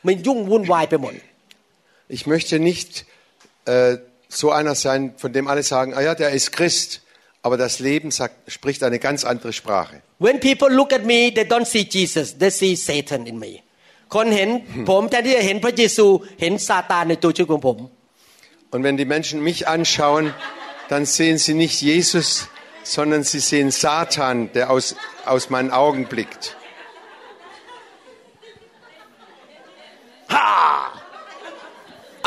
B: มันยุ่งวุ่นวายไปหมด
C: Ich möchte nicht äh, so einer sein, von dem alle sagen, ah ja, der ist Christ, aber das Leben sagt, spricht eine ganz andere Sprache.
B: When people look at me they don't see Jesus they see Satan in me คนเห็นผมแทนที่จะเห็นพระเยซูเห็นซาตานในตัวชีวิตของผม
C: Und wenn die Menschen mich anschauen, dann sehen sie nicht Jesus, sondern sie sehen Satan, der aus, aus meinen Augen blickt.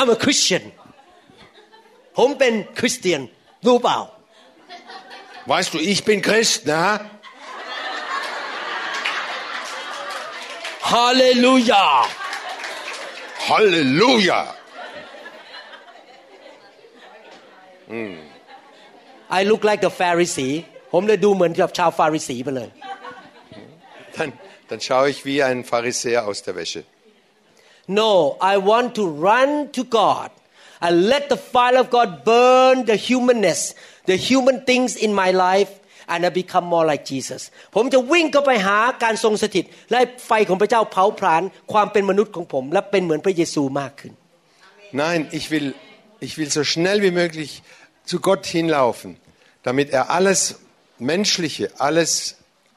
B: I'm a Christian ผมเป็นคริสเตียนรู้เปล่า
C: Weißt du, ich bin Christ, na?
B: Halleluja
C: Halleluja!
B: I look like the Pharisee ผมเลยดูเหมือนกับชาวฟาริสีไปเลย
C: Dann, dann schaue ich wie ein Pharisäer aus der Wäsche.
B: No I want to run to God and let the fire of God burn the humanness the human things in my life and I become more like Jesus ผมจะวิ่งเข้าไปหาการทรงสถิต และให้ไฟของพระเจ้าเผาผลาญความเป็นมนุษย์ของผม และเป็นเหมือนพระเยซูมากขึ้น
C: Nein, ich will, ich will so schnell wie möglich zu Gott hinlaufen, damit er alles Menschliche, alles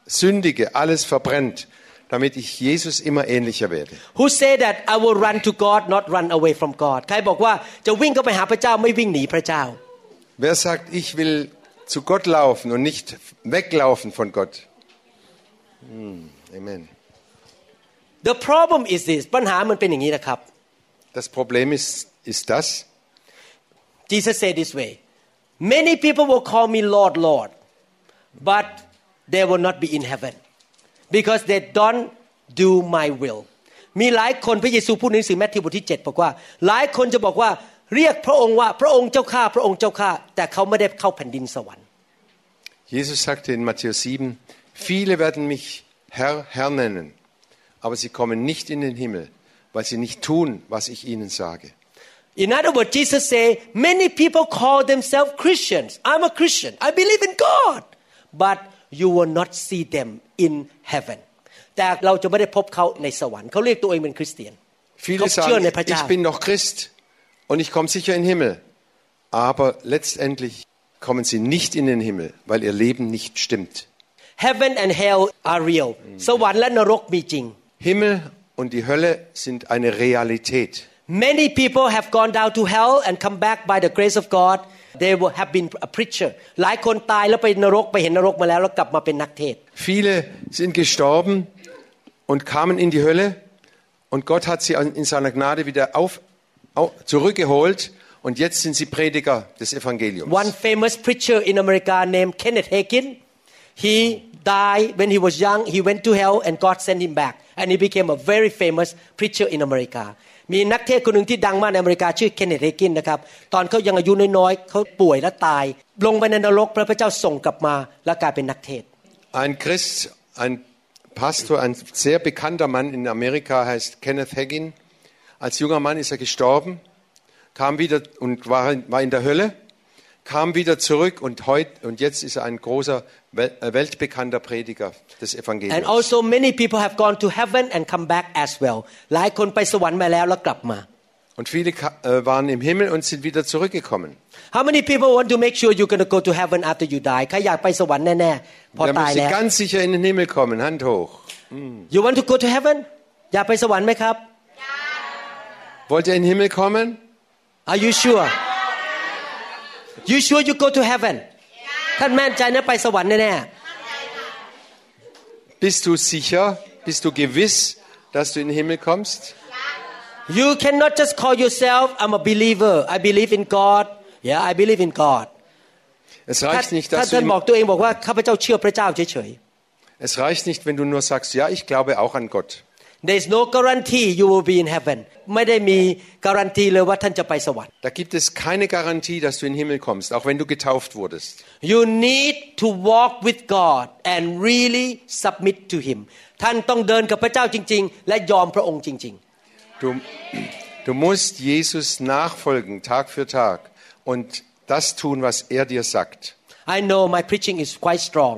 C: Sündige, alles verbrennt, damit ich Jesus immer ähnlicher werde.
B: Who say that I will run to God not run away from God ใครบอกว่าจะวิ่งเข้าไปหาพระเจ้าไม่วิ่งหนีพระเจ้า
C: Wer sagt, ich will zu Gott laufen und nicht weglaufen von Gott? Hm, Amen.
B: The problem is this ปัญหามันเป็นอย่างนี้นะครับ
C: Das Problem ist, ist das,
B: Jesus said this way many people will call me Lord Lord but they will not be in heaven because they don't do my will มีหลายคนพระเยซูพูดในหนังสือแมทธิวบทที่ 7 บอกว่า หลายคนจะบอกว่าเรียกพระองค์ว่าพระองค์เจ้าข้าพระองค์เจ้าข้าแต่เขาไม่ได้เข้าแผ่นดินสวรรค์
C: Jesus sagte in Matthäus 7, viele werden mich Herr, Herr nennen, aber sie kommen nicht in den Himmel, weil sie nicht tun, was ich ihnen sage.
B: In other words, Jesus say, many people call themselves Christians. I'm a Christian. I believe in God. But you will not see them in heaven. แต่เราจะไม่ได้พบเขาในสวรรค์เขาเรียกตัวเองเป็นคริสเตียน
C: Viele
B: Kommt schon,
C: sagen,
B: Herr
C: ich bin noch Christ und ich komme sicher in den Himmel, aber letztendlich kommen sie nicht in den Himmel, weil ihr Leben nicht stimmt.
B: Heaven and hell are real สวรรค์และนรกมีจริง
C: Himmel und die Hölle sind eine Realität.
B: Many people have gone down to hell and come back by the grace of God they will have been a preacher หลายคนตายแล้วไปนรกไปเห็นนรกมาแล้วแล้วกลับมาเป็นนักเทศน์
C: Viele sind gestorben und kamen in die Hölle und Gott hat sie in seiner Gnade wieder auf, au- zurückgeholt und jetzt sind sie Prediger des Evangeliums.
B: One famous preacher in America named Kenneth Hagin he died when he was young he went to hell and God sent him back and he became a very famous preacher in America มีนักเทศน์คนหนึ่งที่ดังมากในอเมริกาชื่อ Kenneth Hagin นะครับตอนเขายังอายุน้อยๆเขาป่วยและตาย ลงไปในนรกพระพระเจ้าส่งกลับมาและกลายเป็นนักเทศน์
C: Ein Christ, ein Pastor, ein sehr bekannter Mann in Amerika heißt Kenneth Hagin. Als junger Mann ist er gestorben, kam wieder und war, war in der Hölle, kam wieder zurück und, heut, und jetzt ist er ein großer, wel- äh, weltbekannter Prediger des
B: And
C: Evangeliums.
B: also many people have gone to heaven and come back as well หลายคนไปสวรรค์มาแล้วแล้วกลับมา
C: Und viele ka- äh, waren im Himmel und sind wieder zurückgekommen.
B: How many people want to make sure you're going to go to heaven after you die ใครอยากไปสวรรค์แน่ๆพอ
C: Da
B: ตาย
C: muss
B: แล้ว
C: sie ganz sicher in den Himmel kommen. Hand hoch.
B: You want to go to heaven อยากไปสวรรค์ไหมครับ
C: Wollt ihr in den Himmel kommen?
B: Are you sure You sure you go to heaven ท่านแม่นใจนะไปสวรรค์แน่
C: Bist du sicher? Bist du gewiss, dass du in den Himmel kommst?
B: ๆ You cannot just call yourself I'm a believer I believe in God Yeah I believe in God
C: Es
B: ถ้า
C: reicht nicht,
B: ถ้า
C: dass du
B: ท่าน
C: im
B: บอกตัวเองบอกว่าข้าพเจ้าเชื่อพระเจ้าเฉย
C: Es reicht nicht, wenn du nur sagst, ja, ich glaube auch an Gott.
B: ๆ There is no guarantee you will be in heaven ไม่ได้มีการันตีเลยว่าท่านจะไปสวรรค์
C: Da gibt es keine Garantie, dass du in den Himmel kommst, auch wenn du getauft wurdest.
B: You need to walk with God and really submit to Him ท่านต้องเดินกับพระเจ้าจริง ๆ และยอมพระองค์จริง
C: Du, du musst Jesus nachfolgen, Tag für Tag, und das tun, was er dir sagt.
B: ๆ I know my preaching is quite strong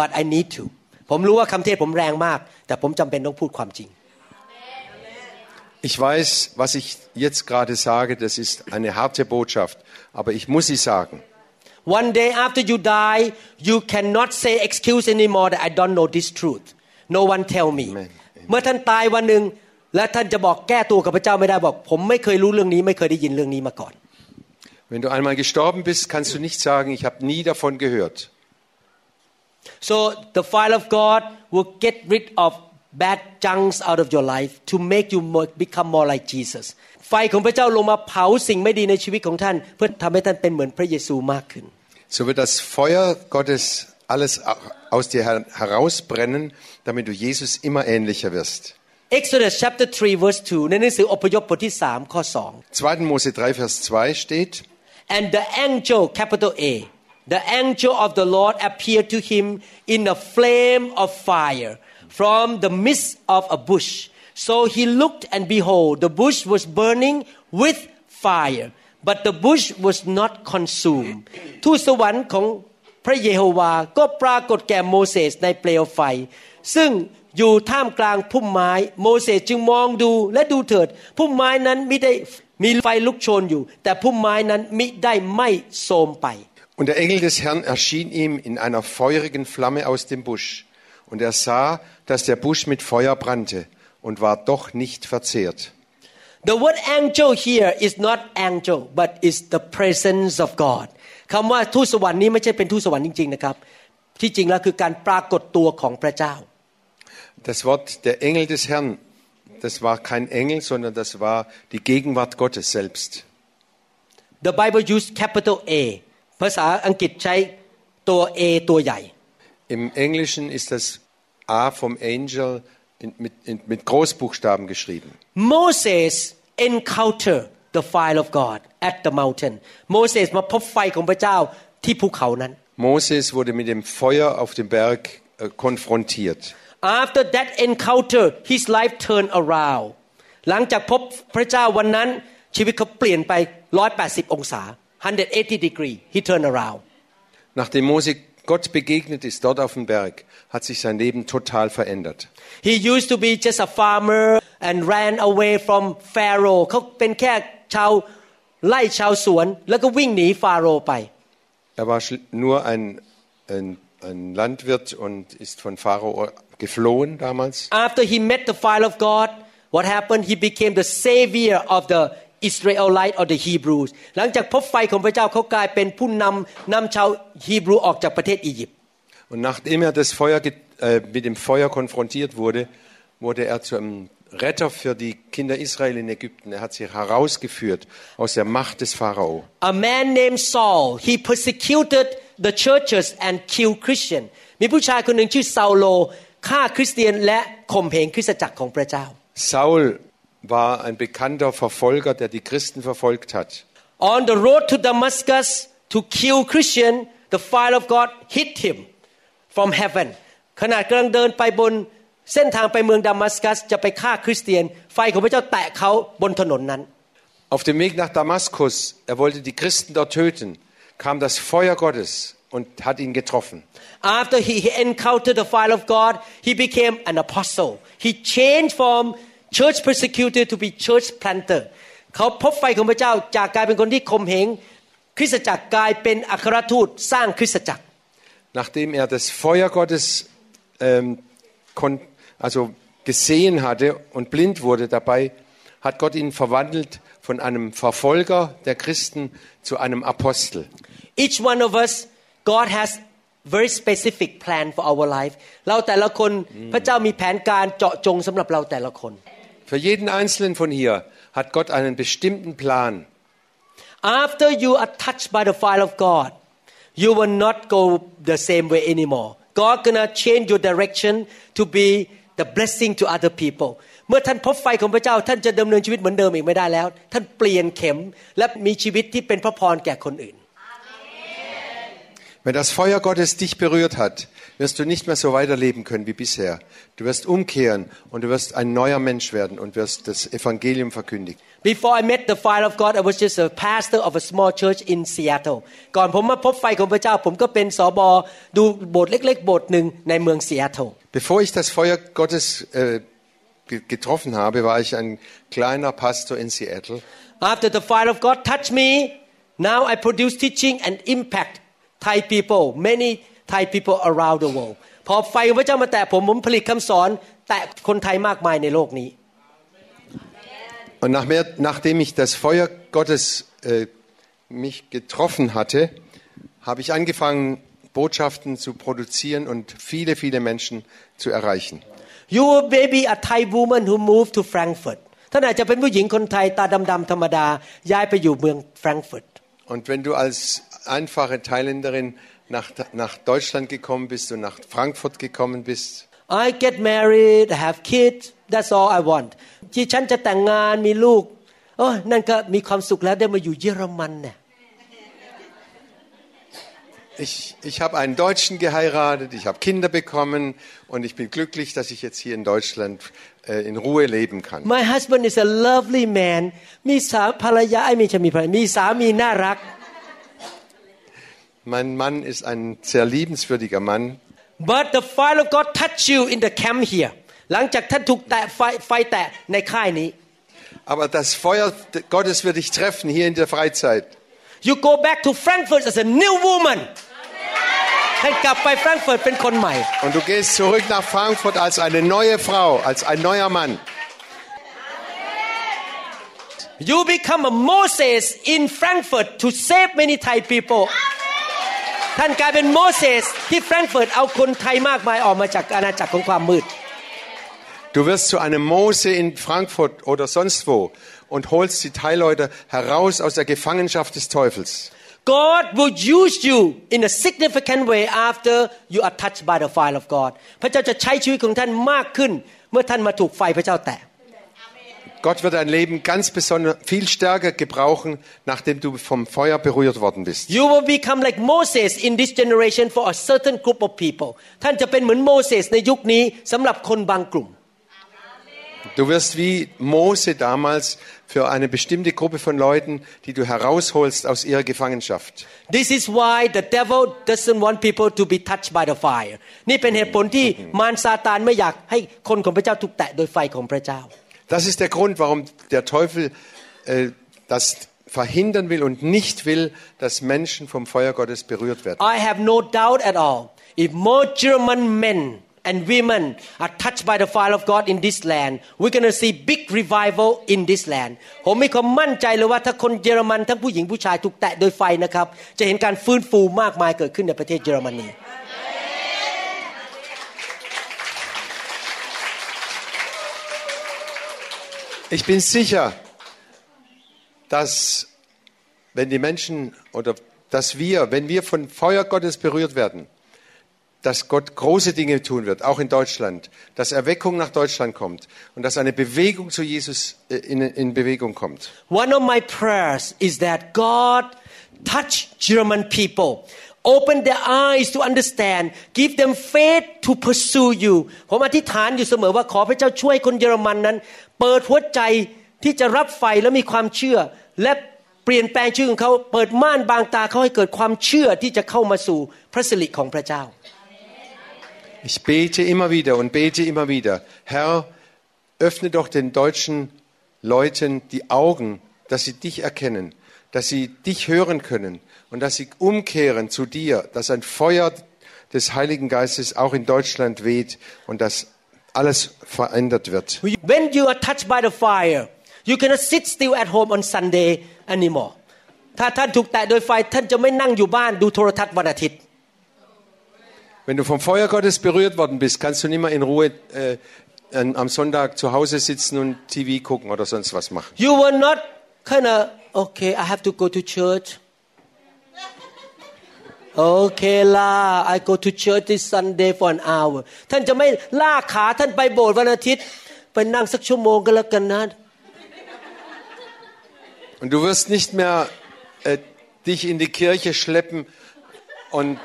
B: but I need to ผมรู้ว่าคำเทศน์ผมแรงมาก แต่ผมจำเป็นต้องพูดความจริง
C: Ich weiß, was ich jetzt gerade sage, das ist eine harte Botschaft, aber ich muss sie sagen.
B: One day after you die you cannot say excuse anymore that I don't know this truth no one tell me
C: Amen.
B: เมื่อท่านตายวันหนึ่งและท่านจะบอกแก้ตัวกับพระเจ้าไม่ได้บอก ผมไม่เคยรู้เรื่องนี้ไม่เคยได้ยินเรื่องนี้มาก่อน
C: Wenn du einmal gestorben bist, kannst du nicht sagen, ich habe nie davon gehört.
B: So the fire of God will get rid of bad junks out of your life to make you more, become more like Jesus ไฟของพระเจ้าลงมาเผาสิ่งไม่ดีในชีวิตของท่าน เพื่อทำให้ท่านเป็นเหมือนพระเยซูมากขึ้น
C: So wird das Feuer Gottes alles aus dir her- herausbrennen, damit du Jesus immer ähnlicher wirst.
B: Exodus chapter 3 verse 2ในหนังสืออพยพบทที่3ข้อ2
C: 2. Mose 3, Vers 2 steht,
B: And the angel, capital A, the angel of the Lord appeared to him in a flame of fire from the midst of a bush. So he looked, and behold, the bush was burning with fire, but the bush was not consumed. ทูตสวรรค์ของพระเยโฮวา ก็ปรากฏแก่โมเสสในเปลวไฟ ซึ่งอยู่ท่ามกลางพุ่มไม้ โมเสสจึงมองดูและดูเถิด พุ่มไม้นั้นมิได้มีไฟลุกโชนอยู่ แต่พุ่มไม้นั้นมิได้ไหม้โทรมไป
C: Und der Engel des Herrn erschien ihm in einer feurigen Flamme aus dem Busch. Und er sah, dass der Busch mit Feuer brannte und war doch nicht verzehrt.
B: The word angel here is not angel but is the presence of God คำว่าทูตสวรรค์นี้ไม่ใช่เป็นทูตสวรรค์จริงๆนะครับ ที่จริงแล้วคือการปรากฏตัวของพระเจ้า
C: Das Wort der Engel des Herrn, das war kein Engel, sondern das war die Gegenwart Gottes selbst.
B: The Bible use capital A ภาษาอังกฤษใช้ตัว A ตัวใหญ่
C: Im Englischen ist das A vom Angel in, mit, in, mit Großbuchstaben geschrieben.
B: Moses encounter the fire of God at the mountain โมเสสมาพบไฟของพระเจ้าที่ภูเขานั้น
C: Moses wurde mit dem Feuer auf dem Berg äh, konfrontiert.
B: After that encounter his life turned around หลังจากพบพระเจ้าวันนั้น ชีวิตเขาเปลี่ยนไป 180 องศา 180 degree he turned around
C: Nachdem Mose Gott begegnet ist dort auf dem Berg, hat sich sein Leben total verändert.
B: he used to be just a farmer and ran away from Pharaoh เขาเป็นแค่ชาวไล่ชาวสวน แล้วก็วิ่งหนีฟาโรห์ไป
C: Er war schl- nur ein, ein, ein Landwirt und ist von Pharao geflohen damals.
B: After he met the fire of God, what happened? He became the savior of the Israelite or the Hebrews. หลังจากพบไฟของพระเจ้าเขากลายเป็นผู้นำนำชาวฮีบรูออกจากประเทศอียิปต์
C: Und nachdem er das Feuer, ge- äh, mit dem Feuer konfrontiert wurde, wurde er zu einem Retter für die Kinder Israel in Ägypten. Er hat sie herausgeführt aus der Macht des Pharao.
B: A man named Saul, he persecuted the churches and killed Christian. มีผู้ชายคนหนึ่งชื่อซาโลฆ่าคริสเตียนและข่มเหงคริสตจักรของพระเจ้า
C: Saul war ein bekannter Verfolger, der die Christen verfolgt hat.
B: On the road to Damascus to kill Christian, the fire of God hit him from heaven. ขณะกำลังเดินไปบนเส้นทางไปเมืองดามัสกัสจะไปฆ่าคริสเตียน ไฟของพระเจ้าแตะเขาบนถนนนั้น
C: Auf dem Weg nach Damaskus, er wollte die Christen dort töten, kam das Feuer Gottes und hat ihn getroffen.
B: After he encountered the fire of God, he became an apostle. He changed from church persecutor to be church planter. เขาพบไฟของพระเจ้าจากกลายเป็นคนที่ข่มเหงคริสตจักรกลายเป็นอัครทูตสร้างคริสตจักร
C: Nachdem er das Feuer Gottes ähm, kon also gesehen hatte und blind wurde dabei, hat Gott ihn verwandelt von einem Verfolger der Christen zu einem Apostel.
B: Each one of us God has very specific plan for our life เราแต่ละคนพระเจ้ามีแผนการเจาะจงสำหรับเราแต่ละคน
C: Für jeden Einzelnen von hier hat Gott einen bestimmten Plan.
B: After you are touched by the fire of God you will not go the same way anymore God gonna change your direction to be the blessing to other people เมื่อท่านพบไฟของพระเจ้า ท่านจะดำเนินชีวิตเหมือนเดิมอีกไม่ได้แล้ว ท่านเปลี่ยนเข็มและมีชีวิตที่เป็นพระพรแก่คนอื่น
C: Wenn das Feuer Gottes dich berührt hat, wirst du nicht mehr so weiterleben können wie bisher. Du wirst umkehren und du wirst ein neuer Mensch werden und wirst das Evangelium verkündigen.
B: Before I met the fire of God I was just a pastor of a small church in Seattle ก่อนผมมาพบไฟของพระเจ้า ผมก็เป็นสอบอดูโบสถ์เล็กๆ โบสถ์หนึ่งในเมือง Seattle
C: Bevor ich das Feuer Gottes äh, ge- getroffen habe, war ich ein kleiner Pastor in Seattle.
B: After the fire of God touched me now I produce teaching and impact Thai people many Thai people around the world พอไฟของพระเจ้ามาแตะผมผมผลิตคำสอน แตะคนไทยมากมายในโลกนี้
C: Und nach mehr, nachdem ich das Feuer Gottes äh, mich getroffen hatte, habe ich angefangen, Botschaften zu produzieren und viele, viele Menschen zu erreichen.
B: You were maybe a Thai woman who moved to Frankfurt ท่านอาจจะเป็นผู้หญิงคนไทยตาดำๆธรรมดา ย้ายไปอยู่เมืองแฟรงก์เฟิร์ต
C: Und wenn du als einfache Thailänderin nach, nach Deutschland gekommen bist und nach Frankfurt gekommen bist,
B: I get married I have kids that's all I want ที่ฉันจะแต่งงานมีลูกโอ้ยนั่นก็มีความสุขแล้วได้มาอยู่เยอรมันเนี่ย
C: ich, ich habe einen Deutschen geheiratet, ich habe Kinder bekommen und ich bin glücklich, dass ich jetzt hier in Deutschland äh, in Ruhe leben kann.
B: My husband is a lovely man มีสาภรรยาไอ้ไม่ใช่มีภรรยามีสามีน่ารัก
C: Mein Mann ist ein sehr liebenswürdiger Mann,
B: but the fire of God touch you in the camp here หลังจากท่านถูกแตะไฟไฟแตะในค่ายนี้
C: aber das Feuer Gottes wird dich treffen hier in der Freizeit.
B: you go back to Frankfurt as a new woman ท่านกลับไปแฟรงก์เฟิร์ตเป็นคนใหม่
C: Und du gehst zurück nach Frankfurt als eine neue Frau, als ein neuer Mann.
B: you become a Moses in Frankfurt to save many Thai people ท่านกลายเป็นโมเสสที่แฟรงก์เฟิร์ตเอาคนไทยมากมายออกมาจากอาณาจักรของความมืด
C: Du wirst zu einem Mose in Frankfurt oder sonst wo und holst die Teilleute heraus aus der Gefangenschaft des Teufels.
B: God will use you in a significant way after you are touched by the fire of God พระเจ้าจะใช้ชีวิตของท่านมากขึ้น เมื่อท่านมาถูกไฟพระเจ้าแตะ
C: Gott wird dein Leben ganz besonders viel stärker gebrauchen, nachdem du vom Feuer berührt worden bist.
B: You will become like Moses in this generation for a certain group of people ท่านจะเป็นเหมือนโมเสสในยุคนี้สำหรับคนบางกลุ่ม
C: Du wirst wie Mose damals für eine bestimmte Gruppe von Leuten, die du herausholst aus ihrer Gefangenschaft.
B: This is why the devil doesn't want people to be touched by the fire นี่เป็นเหตุผลที่มารซาตานไม่อยากให้คนของพระเจ้าถูกแตะโดยไฟของพระเจ้า
C: Das ist der Grund, warum der Teufel äh, das verhindern will und nicht will, dass Menschen vom Feuer Gottes berührt werden.
B: I have no doubt at all. If more German men and women are touched by the fire of God in this land, we're going to see big revival in this land. ผมมีความมั่นใจเลยว่าถ้าคนเยอรมันทั้งผู้หญิงผู้ชายถูกแตะโดยไฟนะครับ จะเห็นการฟื้นฟูมากมายเกิดขึ้นในประเทศเยอรมนี
C: Ich bin sicher, dass wenn die Menschen oder dass wir, wenn wir von Feuer Gottes berührt werden, dass Gott große Dinge tun wird, auch in Deutschland, dass Erweckung nach Deutschland kommt und dass eine Bewegung zu Jesus äh, in, in Bewegung kommt.
B: One of my prayers is that God touch German people. Open their eyes to understand. Give them faith to pursue you. ผมอธิษฐานอยู่เสมอว่าขอพระเจ้าช่วยคนเยอรมันนั้น เปิดหัวใจที่จะรับไฟและมีความเชื่อ และเปลี่ยนแปลงชื่อของเขา เปิดม่านบางตาเขาให้เกิดความเชื่อที่จะเข้ามาสู่พระสิริของพระเจ้า
C: Ich bete immer wieder und bete immer wieder, Herr, öffne doch den deutschen Leuten die Augen, dass sie dich erkennen, dass sie dich hören können und dass sie umkehren zu dir, dass ein Feuer des Heiligen Geistes auch in Deutschland weht und dass alles verändert wird.
B: When you are touched by the fire you cannot sit still at home on Sunday anymore ถ้าท่านถูกแตะโดยไฟท่านจะไม่นั่งอยู่บ้านดูโทรทัศน์วันอาทิตย์
C: Wenn du vom Feuer Gottes berührt worden bist, kannst du nicht mehr in Ruhe äh, an- am Sonntag zu Hause sitzen und TV gucken oder sonst was machen.
B: You were not kind of okay. I have to go to church. Okay lah, I go to church this Sunday for an hour. ท่านจะไม่ลากขาท่านไปโบสถ์วันอาทิตย์ ไปนั่งสักชั่วโมงก็แล้วกันนะ
C: Und du wirst nicht mehr äh, dich in die Kirche schleppen und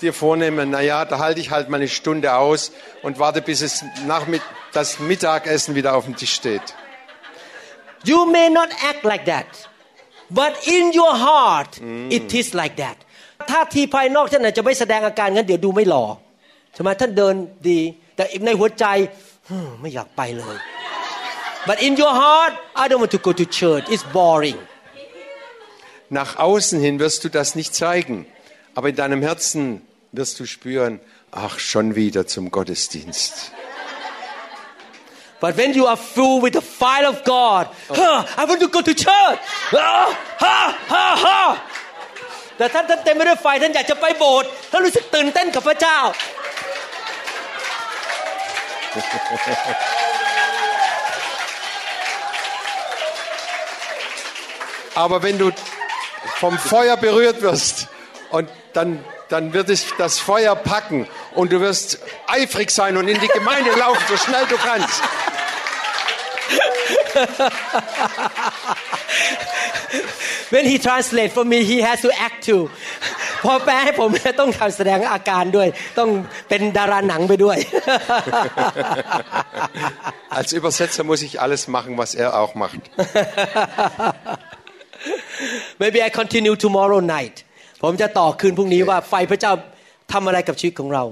C: dir vornehmen, naja, da halte ich halt mal eine Stunde aus und warte, bis es nach mit, das Mittagessen wieder auf dem Tisch steht.
B: You may not act like that, but in your heart it is like that. ท่าทีภายนอกท่านอาจจะไม่แสดงอาการงั้นเดี๋ยวดูไม่หล่อใช่ไหมท่านเดินดี แต่ในหัวใจฮึ่มไม่อยากไปเลย but in your heart I don't want to go to church it's boring
C: Nach außen hin wirst du das nicht zeigen, aber in deinem Herzen wirst du spüren, ach, schon wieder zum Gottesdienst.
B: but when you are full with the fire of God huh, I want to go to church Ah, ha, ha, ha. แต่ท่านท่านเต็มไปด้วยไฟท่านอยากจะไปโบสถ์ท่านรู้สึกตื่นเต้นกับพระเจ้า
C: Aber wenn du vom Feuer berührt wirst und dann, dann wird es das Feuer packen und du wirst eifrig sein und in die Gemeinde laufen, so schnell du kannst.
B: when he translate for me he has to act too พอแปลให้ผมเนี่ยต้องทำแสดงอาการด้วย ต้องเป็นดาราหนังไปด้วย
C: Als Übersetzer muss ich alles machen, was er auch macht.
B: maybe I continue tomorrow night ผมจะต่อคืนพรุ่งนี้ว่าไฟพระเจ้าทำอะไรกับชีวิตของเรา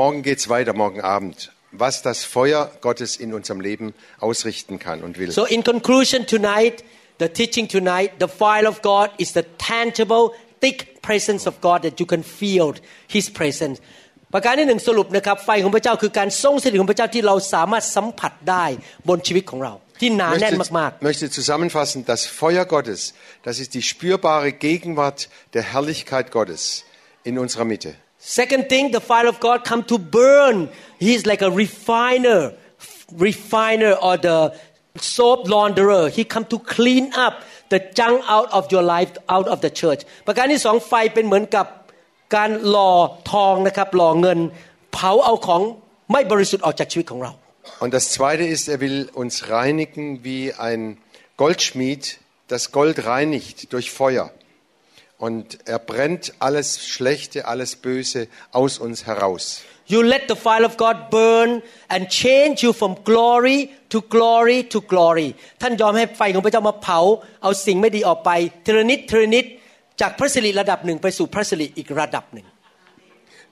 C: Morgen geht's weiter, morgen Abend. Was das Feuer Gottes in unserem Leben ausrichten kann und will.
B: so in conclusion tonight the teaching tonight the fire of God is the tangible thick presence of God that you can feel His presence ประการที่หนึ่งสรุปนะครับ ไฟของพระเจ้าคือการทรงสถิตของพระเจ้าที่เราสามารถสัมผัสได้บนชีวิตของเรา ที่หนาแน่น
C: möchte,
B: มาก
C: möchte zusammenfassen, das Feuer Gottes, das ist die spürbare Gegenwart der Herrlichkeit Gottes in unserer Mitte.
B: Second thing, the fire of God come to burn. He's like a refiner, refiner or the soap launderer. He come to clean up the junk out of your life, out of the church. ประการที่สองไฟเป็นเหมือนกับการหล่อทองนะครับหล่อเงิน เผาเอาของไม่บริสุทธิ์ออกจากชีวิตของเรา
C: Und das Zweite ist, er will uns reinigen wie ein Goldschmied das Gold reinigt durch Feuer. Und er brennt alles Schlechte, alles Böse aus uns heraus.
B: You let the fire of God burn and change you from glory to glory to glory ท่านยอมให้ไฟของพระเจ้ามาเผา เอาสิ่งไม่ดีออกไปทีละนิดทีละนิดจากพระสิริระดับหนึ่งไปสู่พระสิริอีกระดับหนึ่ง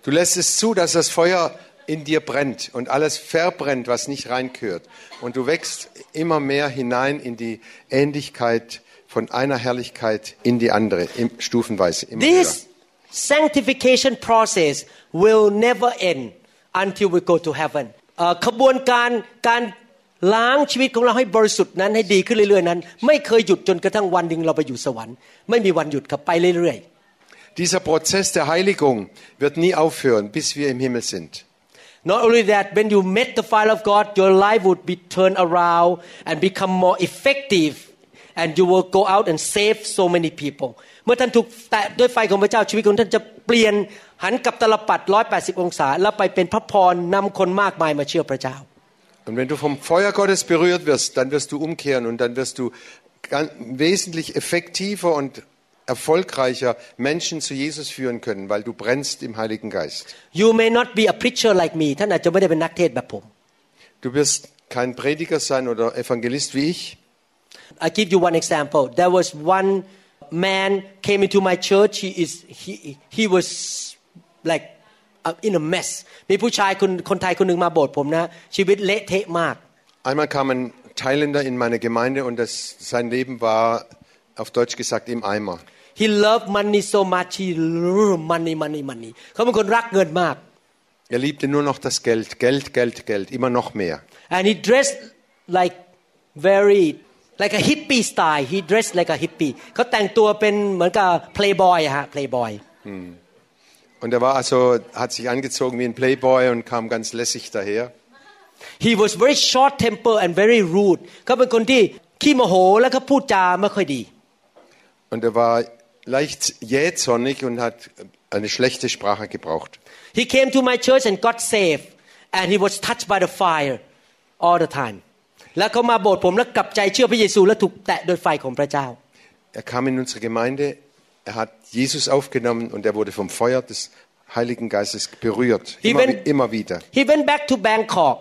C: Du lässt es zu, dass das Feuer in dir brennt und alles verbrennt, was nicht reingehört. Und du wächst immer mehr hinein in die Ähnlichkeit von einer Herrlichkeit in die andere, im, stufenweise. Immer höher.
B: This sanctification process will never end until we go to heaven เอ่อขบวนการการล้างชีวิตของเราให้บริสุทธิ์นั้นให้ดีขึ้นเรื่อยๆนั้น ไม่เคยหยุดจนกระทั่งวันหนึ่งเราไปอยู่สวรรค์ ไม่มีวันหยุดครับไปเรื่อย
C: Dieser Prozess der Heiligung wird nie aufhören, bis wir im Himmel sind.
B: ๆ Not only that when you met the fire of God your life would be turned around and become more effective and you will go out and save so many people เมื่อท่านถูกแตะด้วยไฟของพระเจ้าชีวิตของท่านจะเปลี่ยนหันกลับตลปัด180 องศา แล้วไปเป็นพระพรนำคนมากมายมาเชื่อพระเจ้า
C: Und wenn du vom Feuer Gottes berührt wirst, dann wirst du umkehren und dann wirst du ganz, wesentlich effektiver und erfolgreicher Menschen zu Jesus führen können, weil du brennst im Heiligen Geist.
B: You may not be a preacher like me ท่านอาจจะไม่ได้เป็นนักเทศน์แบบผม
C: Du wirst kein Prediger sein oder Evangelist wie ich.
B: I give you one example. There was one man came into my church. He is he he was like uh, in a mess. มีผู้ชายคนคนไทยคนหนึ่งมาโบสถ์ผมนะ ชีวิตเละเทะมาก
C: Einmal kam ein Thailänder in meine Gemeinde und das, sein Leben war auf Deutsch gesagt im Eimer.
B: He loved money so much. He loved money money money เขาเป็นคนรักเงินมาก
C: Er liebte nur noch das Geld, Geld, Geld, Geld, immer noch mehr.
B: and he dressed like very like a hippie style he dressed like a hippie เขาแต่งตัวเป็นเหมือนกับ playboy อะฮะ playboy
C: Und er war also, hat sich angezogen wie ein Playboy und kam ganz lässig daher.
B: he was very short temper and very rude เขาเป็นคนที่ขี้โมโหแล้วก็พูดจาไม่ค่อยดี
C: Und er war leicht jähzornig und hat eine schlechte Sprache gebraucht.
B: he came to my church and got saved and he was touched by the fire all the time แล้วเขามาโบสถ์ผมแล้วกลับใจเชื่อพระเยซูและถูกแตะโดยไฟของพระเจ้า
C: Er kam in unsere Gemeinde, er hat Jesus aufgenommen und er wurde vom Feuer des Heiligen Geistes berührt. Immer,
B: Even-
C: wi- immer wieder.
B: He went back to Bangkok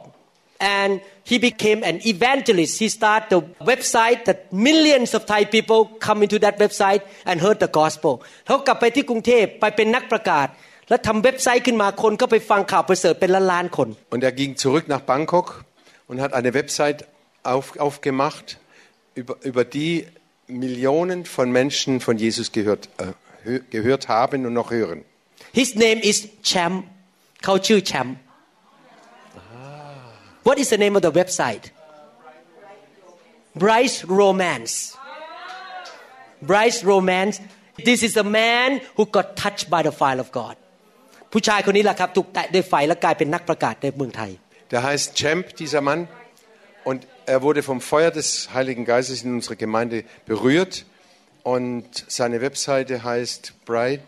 B: and he became an evangelist. He started the website that millions of Thai people come into that website and heard the gospel. เขากลับไปที่กรุงเทพไปเป็นนักประกาศ แล้วทำเว็บไซต์ขึ้นมาคนก็ไปฟังข่าวประเสริฐเป็นล้านล้านๆคน
C: Und er ging zurück nach Bangkok und hat eine Website auf, aufgemacht, über, über die Millionen von Menschen von Jesus gehört, äh, hö- gehört haben und noch hören.
B: His name is Champ เขาชื่อแชมป์ What is the name of the website Bryce Romance Bryce Romance This is a man who got touched by the fire of God ผู้ชายคนนี้แหละครับถูกแตะด้วยไฟและกลายเป็นนักประกาศในเมืองไทย
C: Der heißt Champ, dieser Mann. Und er wurde vom Feuer des Heiligen Geistes in unserer Gemeinde berührt. Und seine Webseite heißt Bright,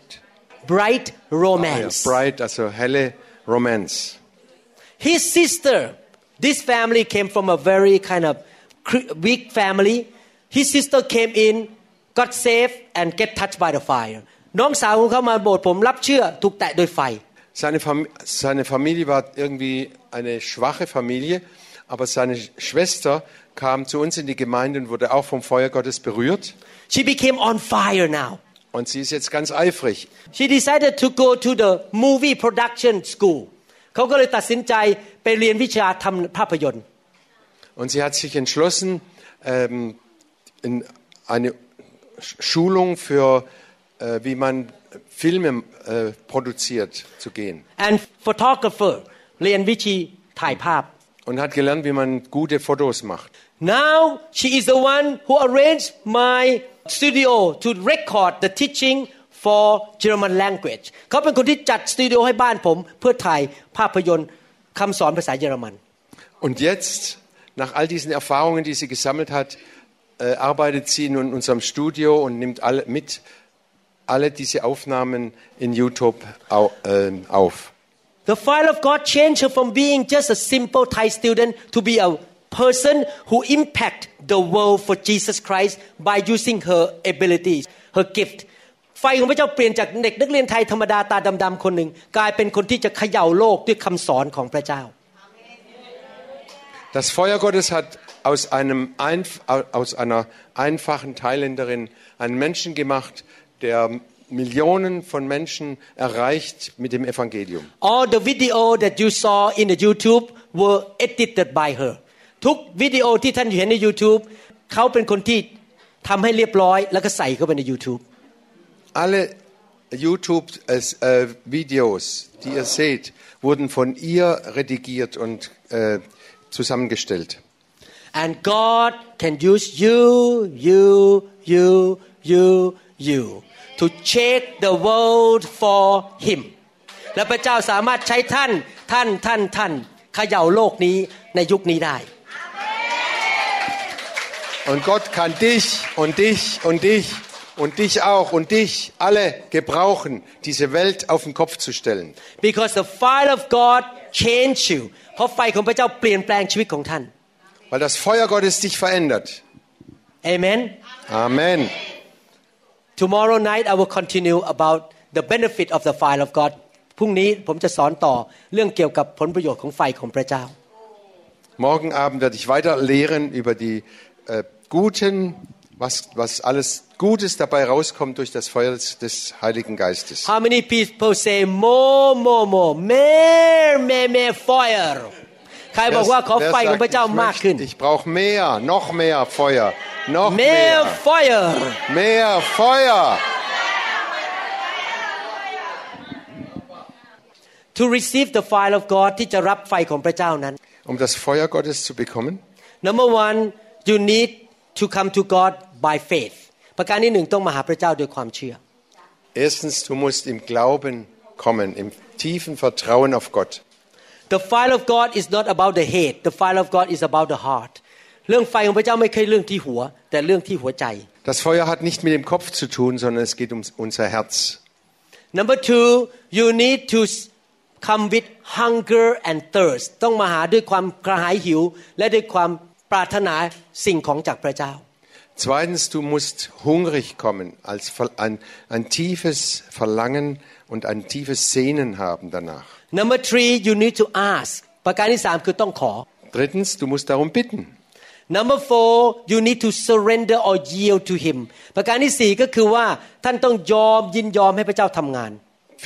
B: Bright
C: ah ja,
B: Romance
C: Bright also helle Romance.
B: His sister, this family came from a very kind of cr- weak family. His sister came in, got saved, and get touched by the fire. น้องสาวของเขามาโบสถ์ผมรับเชื่อถูกแตะโดยไฟ
C: Seine, Fam seine Familie war irgendwie eine schwache Familie, aber seine Schwester kam zu uns in die Gemeinde und wurde auch vom Feuer Gottes berührt.
B: She became on fire now.
C: Und sie ist jetzt ganz eifrig.
B: She decided to go to the movie production school. เขาก็เลยตัดสินใจไปเรียนวิชาทำภาพยนตร์
C: Und sie hat sich entschlossen, ähm, in eine Sch- Schulung für, äh, wie man Filme äh, produziert, zu gehen.
B: and photographer เรียนวิธีถ่ายภาพ
C: Und hat gelernt, wie man gute Fotos macht.
B: Now she is the one who arranged my studio to record the teaching for German language เขาเป็นคนที่จัดสตูดิโอให้บ้านผมเพื่อถ่ายภาพยนตร์คำสอนภาษาเยอรมัน
C: Und jetzt, nach all diesen Erfahrungen, die sie gesammelt hat, äh, arbeitet sie nun in unserem Studio und nimmt alle, mit alle diese Aufnahmen in YouTube au, äh, auf.
B: The fire of God changed her from being just a simple Thai student to be a person who impact the world for Jesus Christ by using her abilities her gift ไฟของพระเจ้าเปลี่ยนจากเด็กนักเรียนไทยธรรมดาตาดำๆคนหนึ่ง กลายเป็นคนที่จะเขย่าโลกด้วยคำสอนของพระเจ้า
C: Das Feuer Gottes hat aus, einem einf aus einer einfachen Thailänderin einen Menschen gemacht, der Millionen von Menschen erreicht mit dem Evangelium.
B: All the video that you saw in the YouTube were edited by her ทุกวิดีโอที่ท่านเห็นใน YouTube เขาเป็นคนที่ ทำให้เรียบร้อยแล้วก็ใส่เข้าไปใน YouTube
C: Alle YouTube-Videos, die ihr seht, wurden von ihr redigiert und äh, zusammengestellt.
B: and God can use you you you you you to shake the world for Him และพระเจ้าสามารถใช้ท่านท่านท่านท่านเขย่าโลกนี้ในยุคนี้ได้
C: Und Gott kann dich und dich und dich und dich auch und dich alle gebrauchen, diese Welt auf den Kopf zu stellen.
B: because the fire of God change you เพราะไฟของพระเจ้าเปลี่ยนแปลงชีวิตของท่าน
C: Weil das Feuer Gottes dich verändert.
B: Amen
C: Amen.
B: tomorrow night I will continue about the benefit of the fire of God พรุ่งนี้ผมจะสอนต่อเรื่องเกี่ยวกับผลประโยชน์ของไฟของพระเจ้า
C: Morgen Abend werde ich weiter lehren über die äh, guten, was, was alles Gutes dabei rauskommt durch das Feuer des, des Heiligen Geistes.
B: How many people say more more more more more more fire ใครบอกว่าขอ
C: Wer
B: ไฟของพระ
C: sagt,
B: เจ้า
C: ich,
B: มากขึ้น
C: möchte, ich brauche mehr, noch mehr Feuer, noch
B: more
C: mehr,
B: fire
C: mehr Feuer.
B: to receive the fire of God ที่จะรับไฟของพระเจ้านั้น
C: Um das Feuer Gottes zu bekommen,
B: Number one you need to come to God by faith ประการที่หนึ่งต้องมาหาพระเจ้าด้วยความเชื่อ
C: erstens, du musst im Glauben kommen, im tiefen Vertrauen auf Gott.
B: The fire of God is not about the head the fire of God is about the heart เรื่องไฟของพระเจ้าไม่ใช่เรื่องที่หัว แต่เรื่องที่หัวใจ
C: Das Feuer hat nicht mit dem Kopf zu tun, sondern es geht um unser Herz.
B: Number two you need to come with hunger and thirst ต้องมาหาด้วยความกระหายหิว และด้วยความปรารถนาสิ่งของจากพระเจ้า
C: Zweitens, du musst hungrig kommen, als Ver- ein, ein tiefes Verlangen und ein tiefes Sehnen haben danach.
B: Number three you need to ask ประการที่สามคือต้องขอ
C: Drittens, du musst darum bitten.
B: Number four you need to surrender or yield to him ประการที่สี่ก็คือว่าท่านต้องยอมยินยอมให้พระเจ้าทำงาน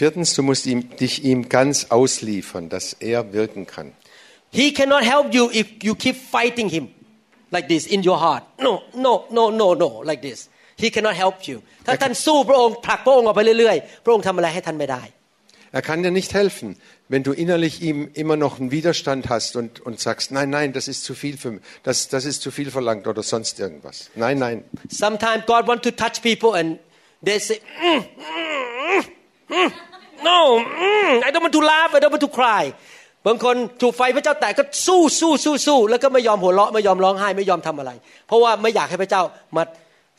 C: Viertens, du musst ihm, dich ihm ganz ausliefern, dass er wirken kann.
B: He cannot help you if you keep fighting him like this in your heart no no no no no like this he cannot help you ถ้าท่านสู้พระองค์ผลักพระองค์ออกไปเรื่อยๆ พระองค์ทำอะไรให้ท่านไม่ได้
C: Er kann dir nicht helfen, wenn du innerlich ihm immer noch einen Widerstand hast und, und sagst, nein, nein, das ist zu viel für mich, das, das ist zu viel verlangt oder sonst irgendwas. Nein, nein.
B: Sometimes God wants to touch people and they say "Mm, mm, mm, no mm, I don't want to laugh I don't want to cry บางคนถูกไฟพระเจ้าแตะก็สู้สู้สู้สู้แล้วก็ไม่ยอมหัวเราะไม่ยอมร้องไห้ไม่ยอมทำอะไร เพราะว่าไม่อยากให้พระเจ้ามา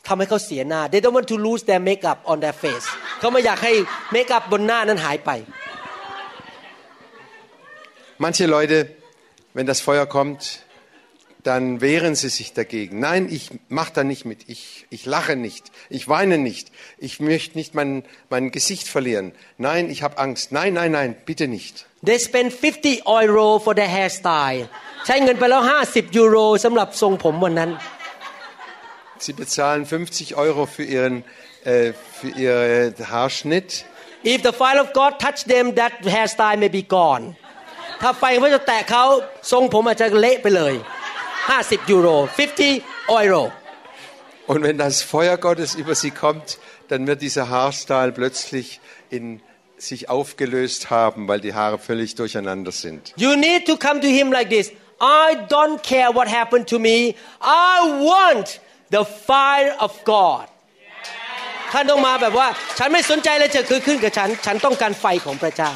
B: ทำให้เขาเสียหน้า they don't want to lose their makeup on their face เขาไม่อยากให้เมคอัพบนหน้านั้นหายไป
C: Manche Leute, wenn das Feuer kommt, dann wehren sie sich dagegen. Nein, ich mache da nicht mit. Ich, ich lache nicht. Ich weine nicht. Ich möchte nicht mein, mein Gesicht verlieren. Nein, ich habe Angst. Nein, nein, nein, bitte nicht.
B: they spend 50 euro for their hairstyle ใช้เงินไปแล้ว 50 ยูโรสำหรับทรงผมวันนั้น
C: Sie bezahlen 50 Euro für ihren äh, für ihr Haarschnitt.
B: If the fire of God touch them that hairstyle may be gone ถ้าไฟพระเจ้าแตะเขาทรงผมอาจจะเละไปเลย 50 ยูโร 50 euro
C: Und wenn das Feuer Gottes über sie kommt, dann wird dieser Haarstyle plötzlich in sich aufgelöst haben, weil die Haare völlig durcheinander sind.
B: You need to come to him like this I don't care what happened to me I want the fire of God ท่านต้องมาแบบว่า ฉันไม่สนใจอะไรจะเกิดขึ้นกับฉัน ฉันต้องการไฟของพระเจ้า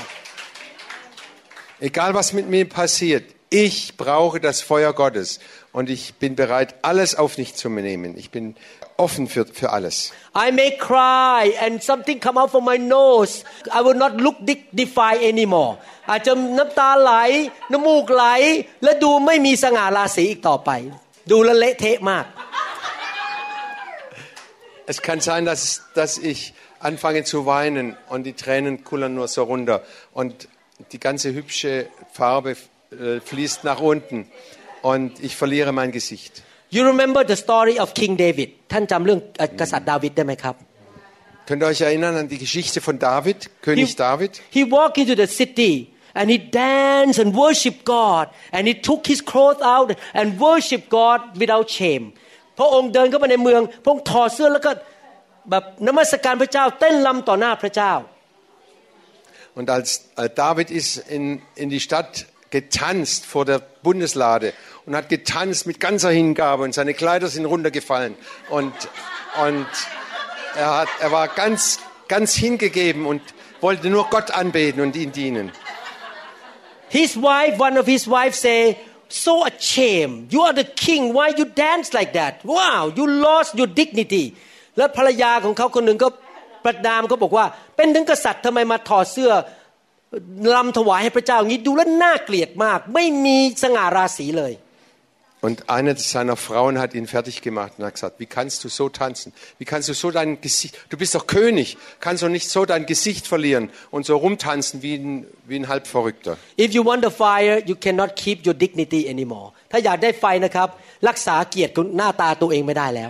C: Egal was mit mir passiert, ich brauche das Feuer Gottes und ich bin bereit, alles auf mich zu nehmen. Ich bin offen für, für alles.
B: I may cry and something come out from my nose I will not look dignified anymore อาจจะน้ำตาไหล น้ำมูกไหล และดูไม่มีสง่าราศีอีกต่อไป ดูแลวเละเทะมาก
C: Es kann sein, dass, dass ich anfange zu weinen und die Tränen kullern nur so runter und die ganze hübsche Farbe äh, fließt nach unten und ich verliere mein Gesicht.
B: You remember the story of King David ท่านจำเรื่องเอ่อกษัตริย์ดาวิดได้ไหมครับ
C: Könnt ihr euch erinnern an die Geschichte von David, König David?
B: he walked into the city and he danced and worshiped God and he took his clothes out and worshiped God without shame พระองค์เดินเข้ามาในเมือง พระองค์ถอดเสื้อแล้วก็แบบนมัสการพระเจ้า เต้นลำต่อหน้าพระเจ้า
C: Und als äh, David ist in, in die Stadt getanzt vor der Bundeslade und hat getanzt mit ganzer Hingabe und seine Kleider sind runtergefallen und, und er, hat, er war ganz, ganz hingegeben und wollte nur Gott anbeten und ihn dienen.
B: His wife one of his wife say so ashamed you are the king why you dance like that wow you lost your dignity แล้วภรรยาของเขาคนหนึ่งก็ ประนามเขาบอกว่า เป็นถึงกษัตริย์ทำไมมาถอดเสื้อลำถวายให้พระเจ้าอย่างนี้ดูแล้วน่าเกลียดมาก ไม่มีสง่าราศีเลย
C: Und eine seiner Frauen hat ihn fertig gemacht und hat gesagt, wie kannst du so tanzen? Wie kannst du so dein Gesicht, du bist doch König, kannst du nicht so dein Gesicht verlieren und so rumtanzen wie ein, wie ein Halbverrückter?
B: If you want the fire you cannot keep your dignity anymore ถ้าอยากได้ไฟนะครับ รักษาเกียรติหน้าตาตัวเองไม่ได้แล้ว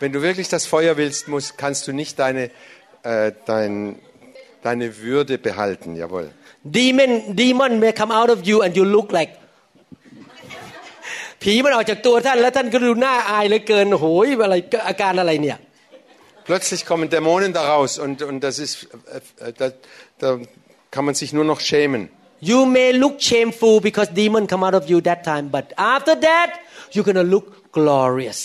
C: Wenn du wirklich das Feuer willst, musst, kannst du nicht deine, äh, dein, deine Würde behalten, jawohl.
B: demon demon may come out of you and you look like ผีมันออกจากตัวท่านแล้วท่านก็ดูน่าอายเหลือเกินโหยอะไรอาการอะไรเนี่ย
C: Plötzlich kommen Dämonen daraus und, und das ist, äh, äh, da, da kann man sich nur noch schämen.
B: you may look shameful because demon come out of you that time but after that you're gonna look glorious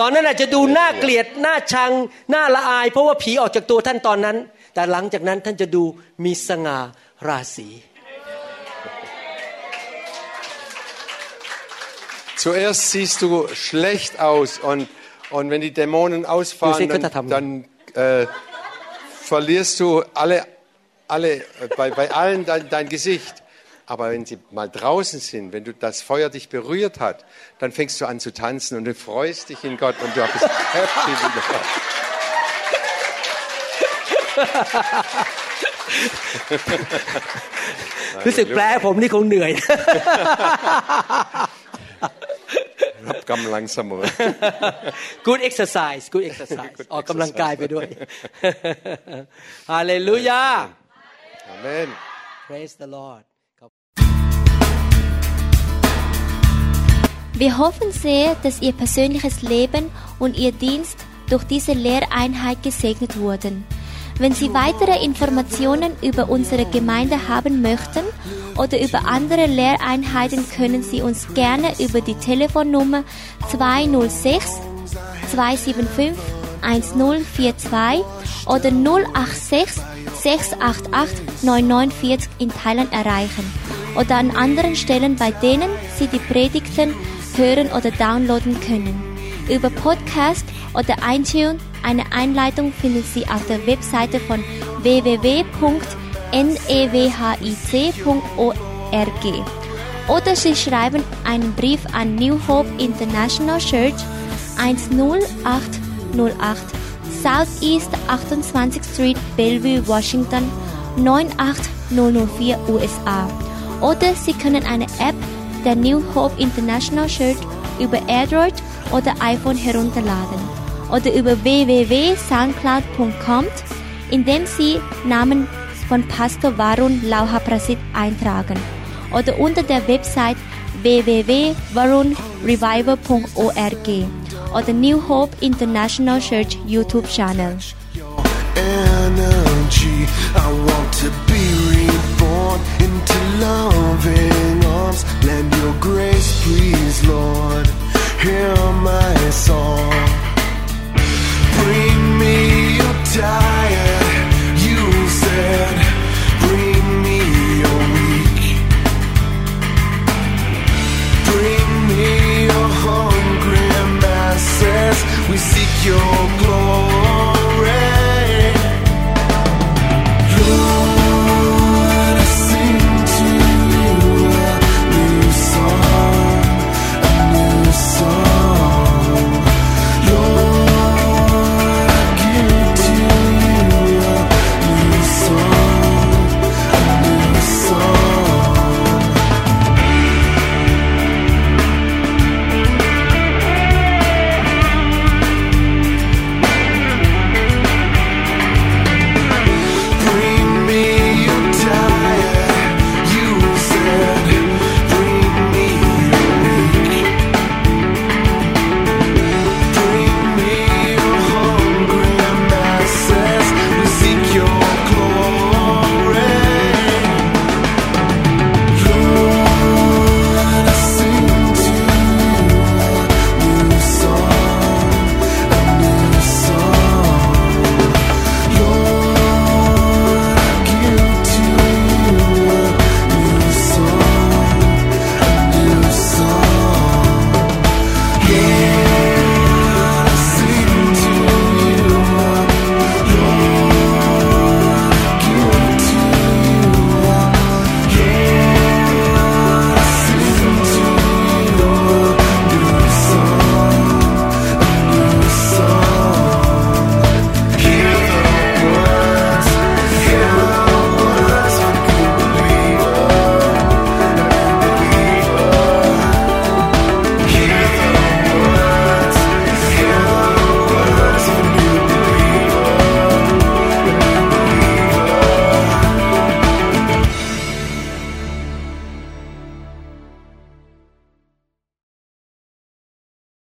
B: ตอนนั้นอาจจะดูน่าเกลียดน่าชังน่าละอาย เพราะว่าผีออกจากตัวท่านตอนนั้น แต่หลังจากนั้นท่านจะดูมีสง่าราศี
C: Zuerst siehst du schlecht aus und, und wenn die Dämonen ausfahren, dann, dann äh, verlierst du alle, alle, äh, bei, bei allen dein, dein Gesicht. Aber wenn sie mal draußen sind, wenn du das Feuer dich berührt hat, dann fängst du an zu tanzen und du freust dich in Gott und du bist happy wieder.
B: รู้สึกแปลผมนี่คงเหนื่อย
C: Hab langsamer.
B: good exercise good exercise ออกกำลังกายไปด้วย ฮาเลลูยา
C: Amen.
B: praise the Lord
A: Wir hoffen sehr, dass Ihr persönliches Leben und Ihr Dienst durch diese Lehreinheit gesegnet wurden. Wenn Sie weitere Informationen über unsere Gemeinde haben möchten oder über andere Lehreinheiten, können Sie uns gerne über die Telefonnummer 206 275 1042 oder 086 688 9940 in Thailand erreichen oder an anderen Stellen, bei denen Sie die Predigten hören oder downloaden können. Über Podcast oder iTunes eine Einleitung finden Sie auf der Webseite von www.newhic.org. Oder Sie schreiben einen Brief an New Hope International Church 10808 Southeast 28th Street, Bellevue, Washington 98004 USA. Oder Sie können eine App der New Hope International Church über Android oder iPhone herunterladen oder über www.soundcloud.com, indem Sie Namen von Pastor Varun Lauha Prasit eintragen oder unter der Website www.varunrevival.org oder New Hope International Church YouTube Channel.
D: drawn into loving arms. Lend your grace, please, Lord. Hear my song. Bring me your tired. you said. Bring me your weak. Bring me your hungry masses. We seek your glory.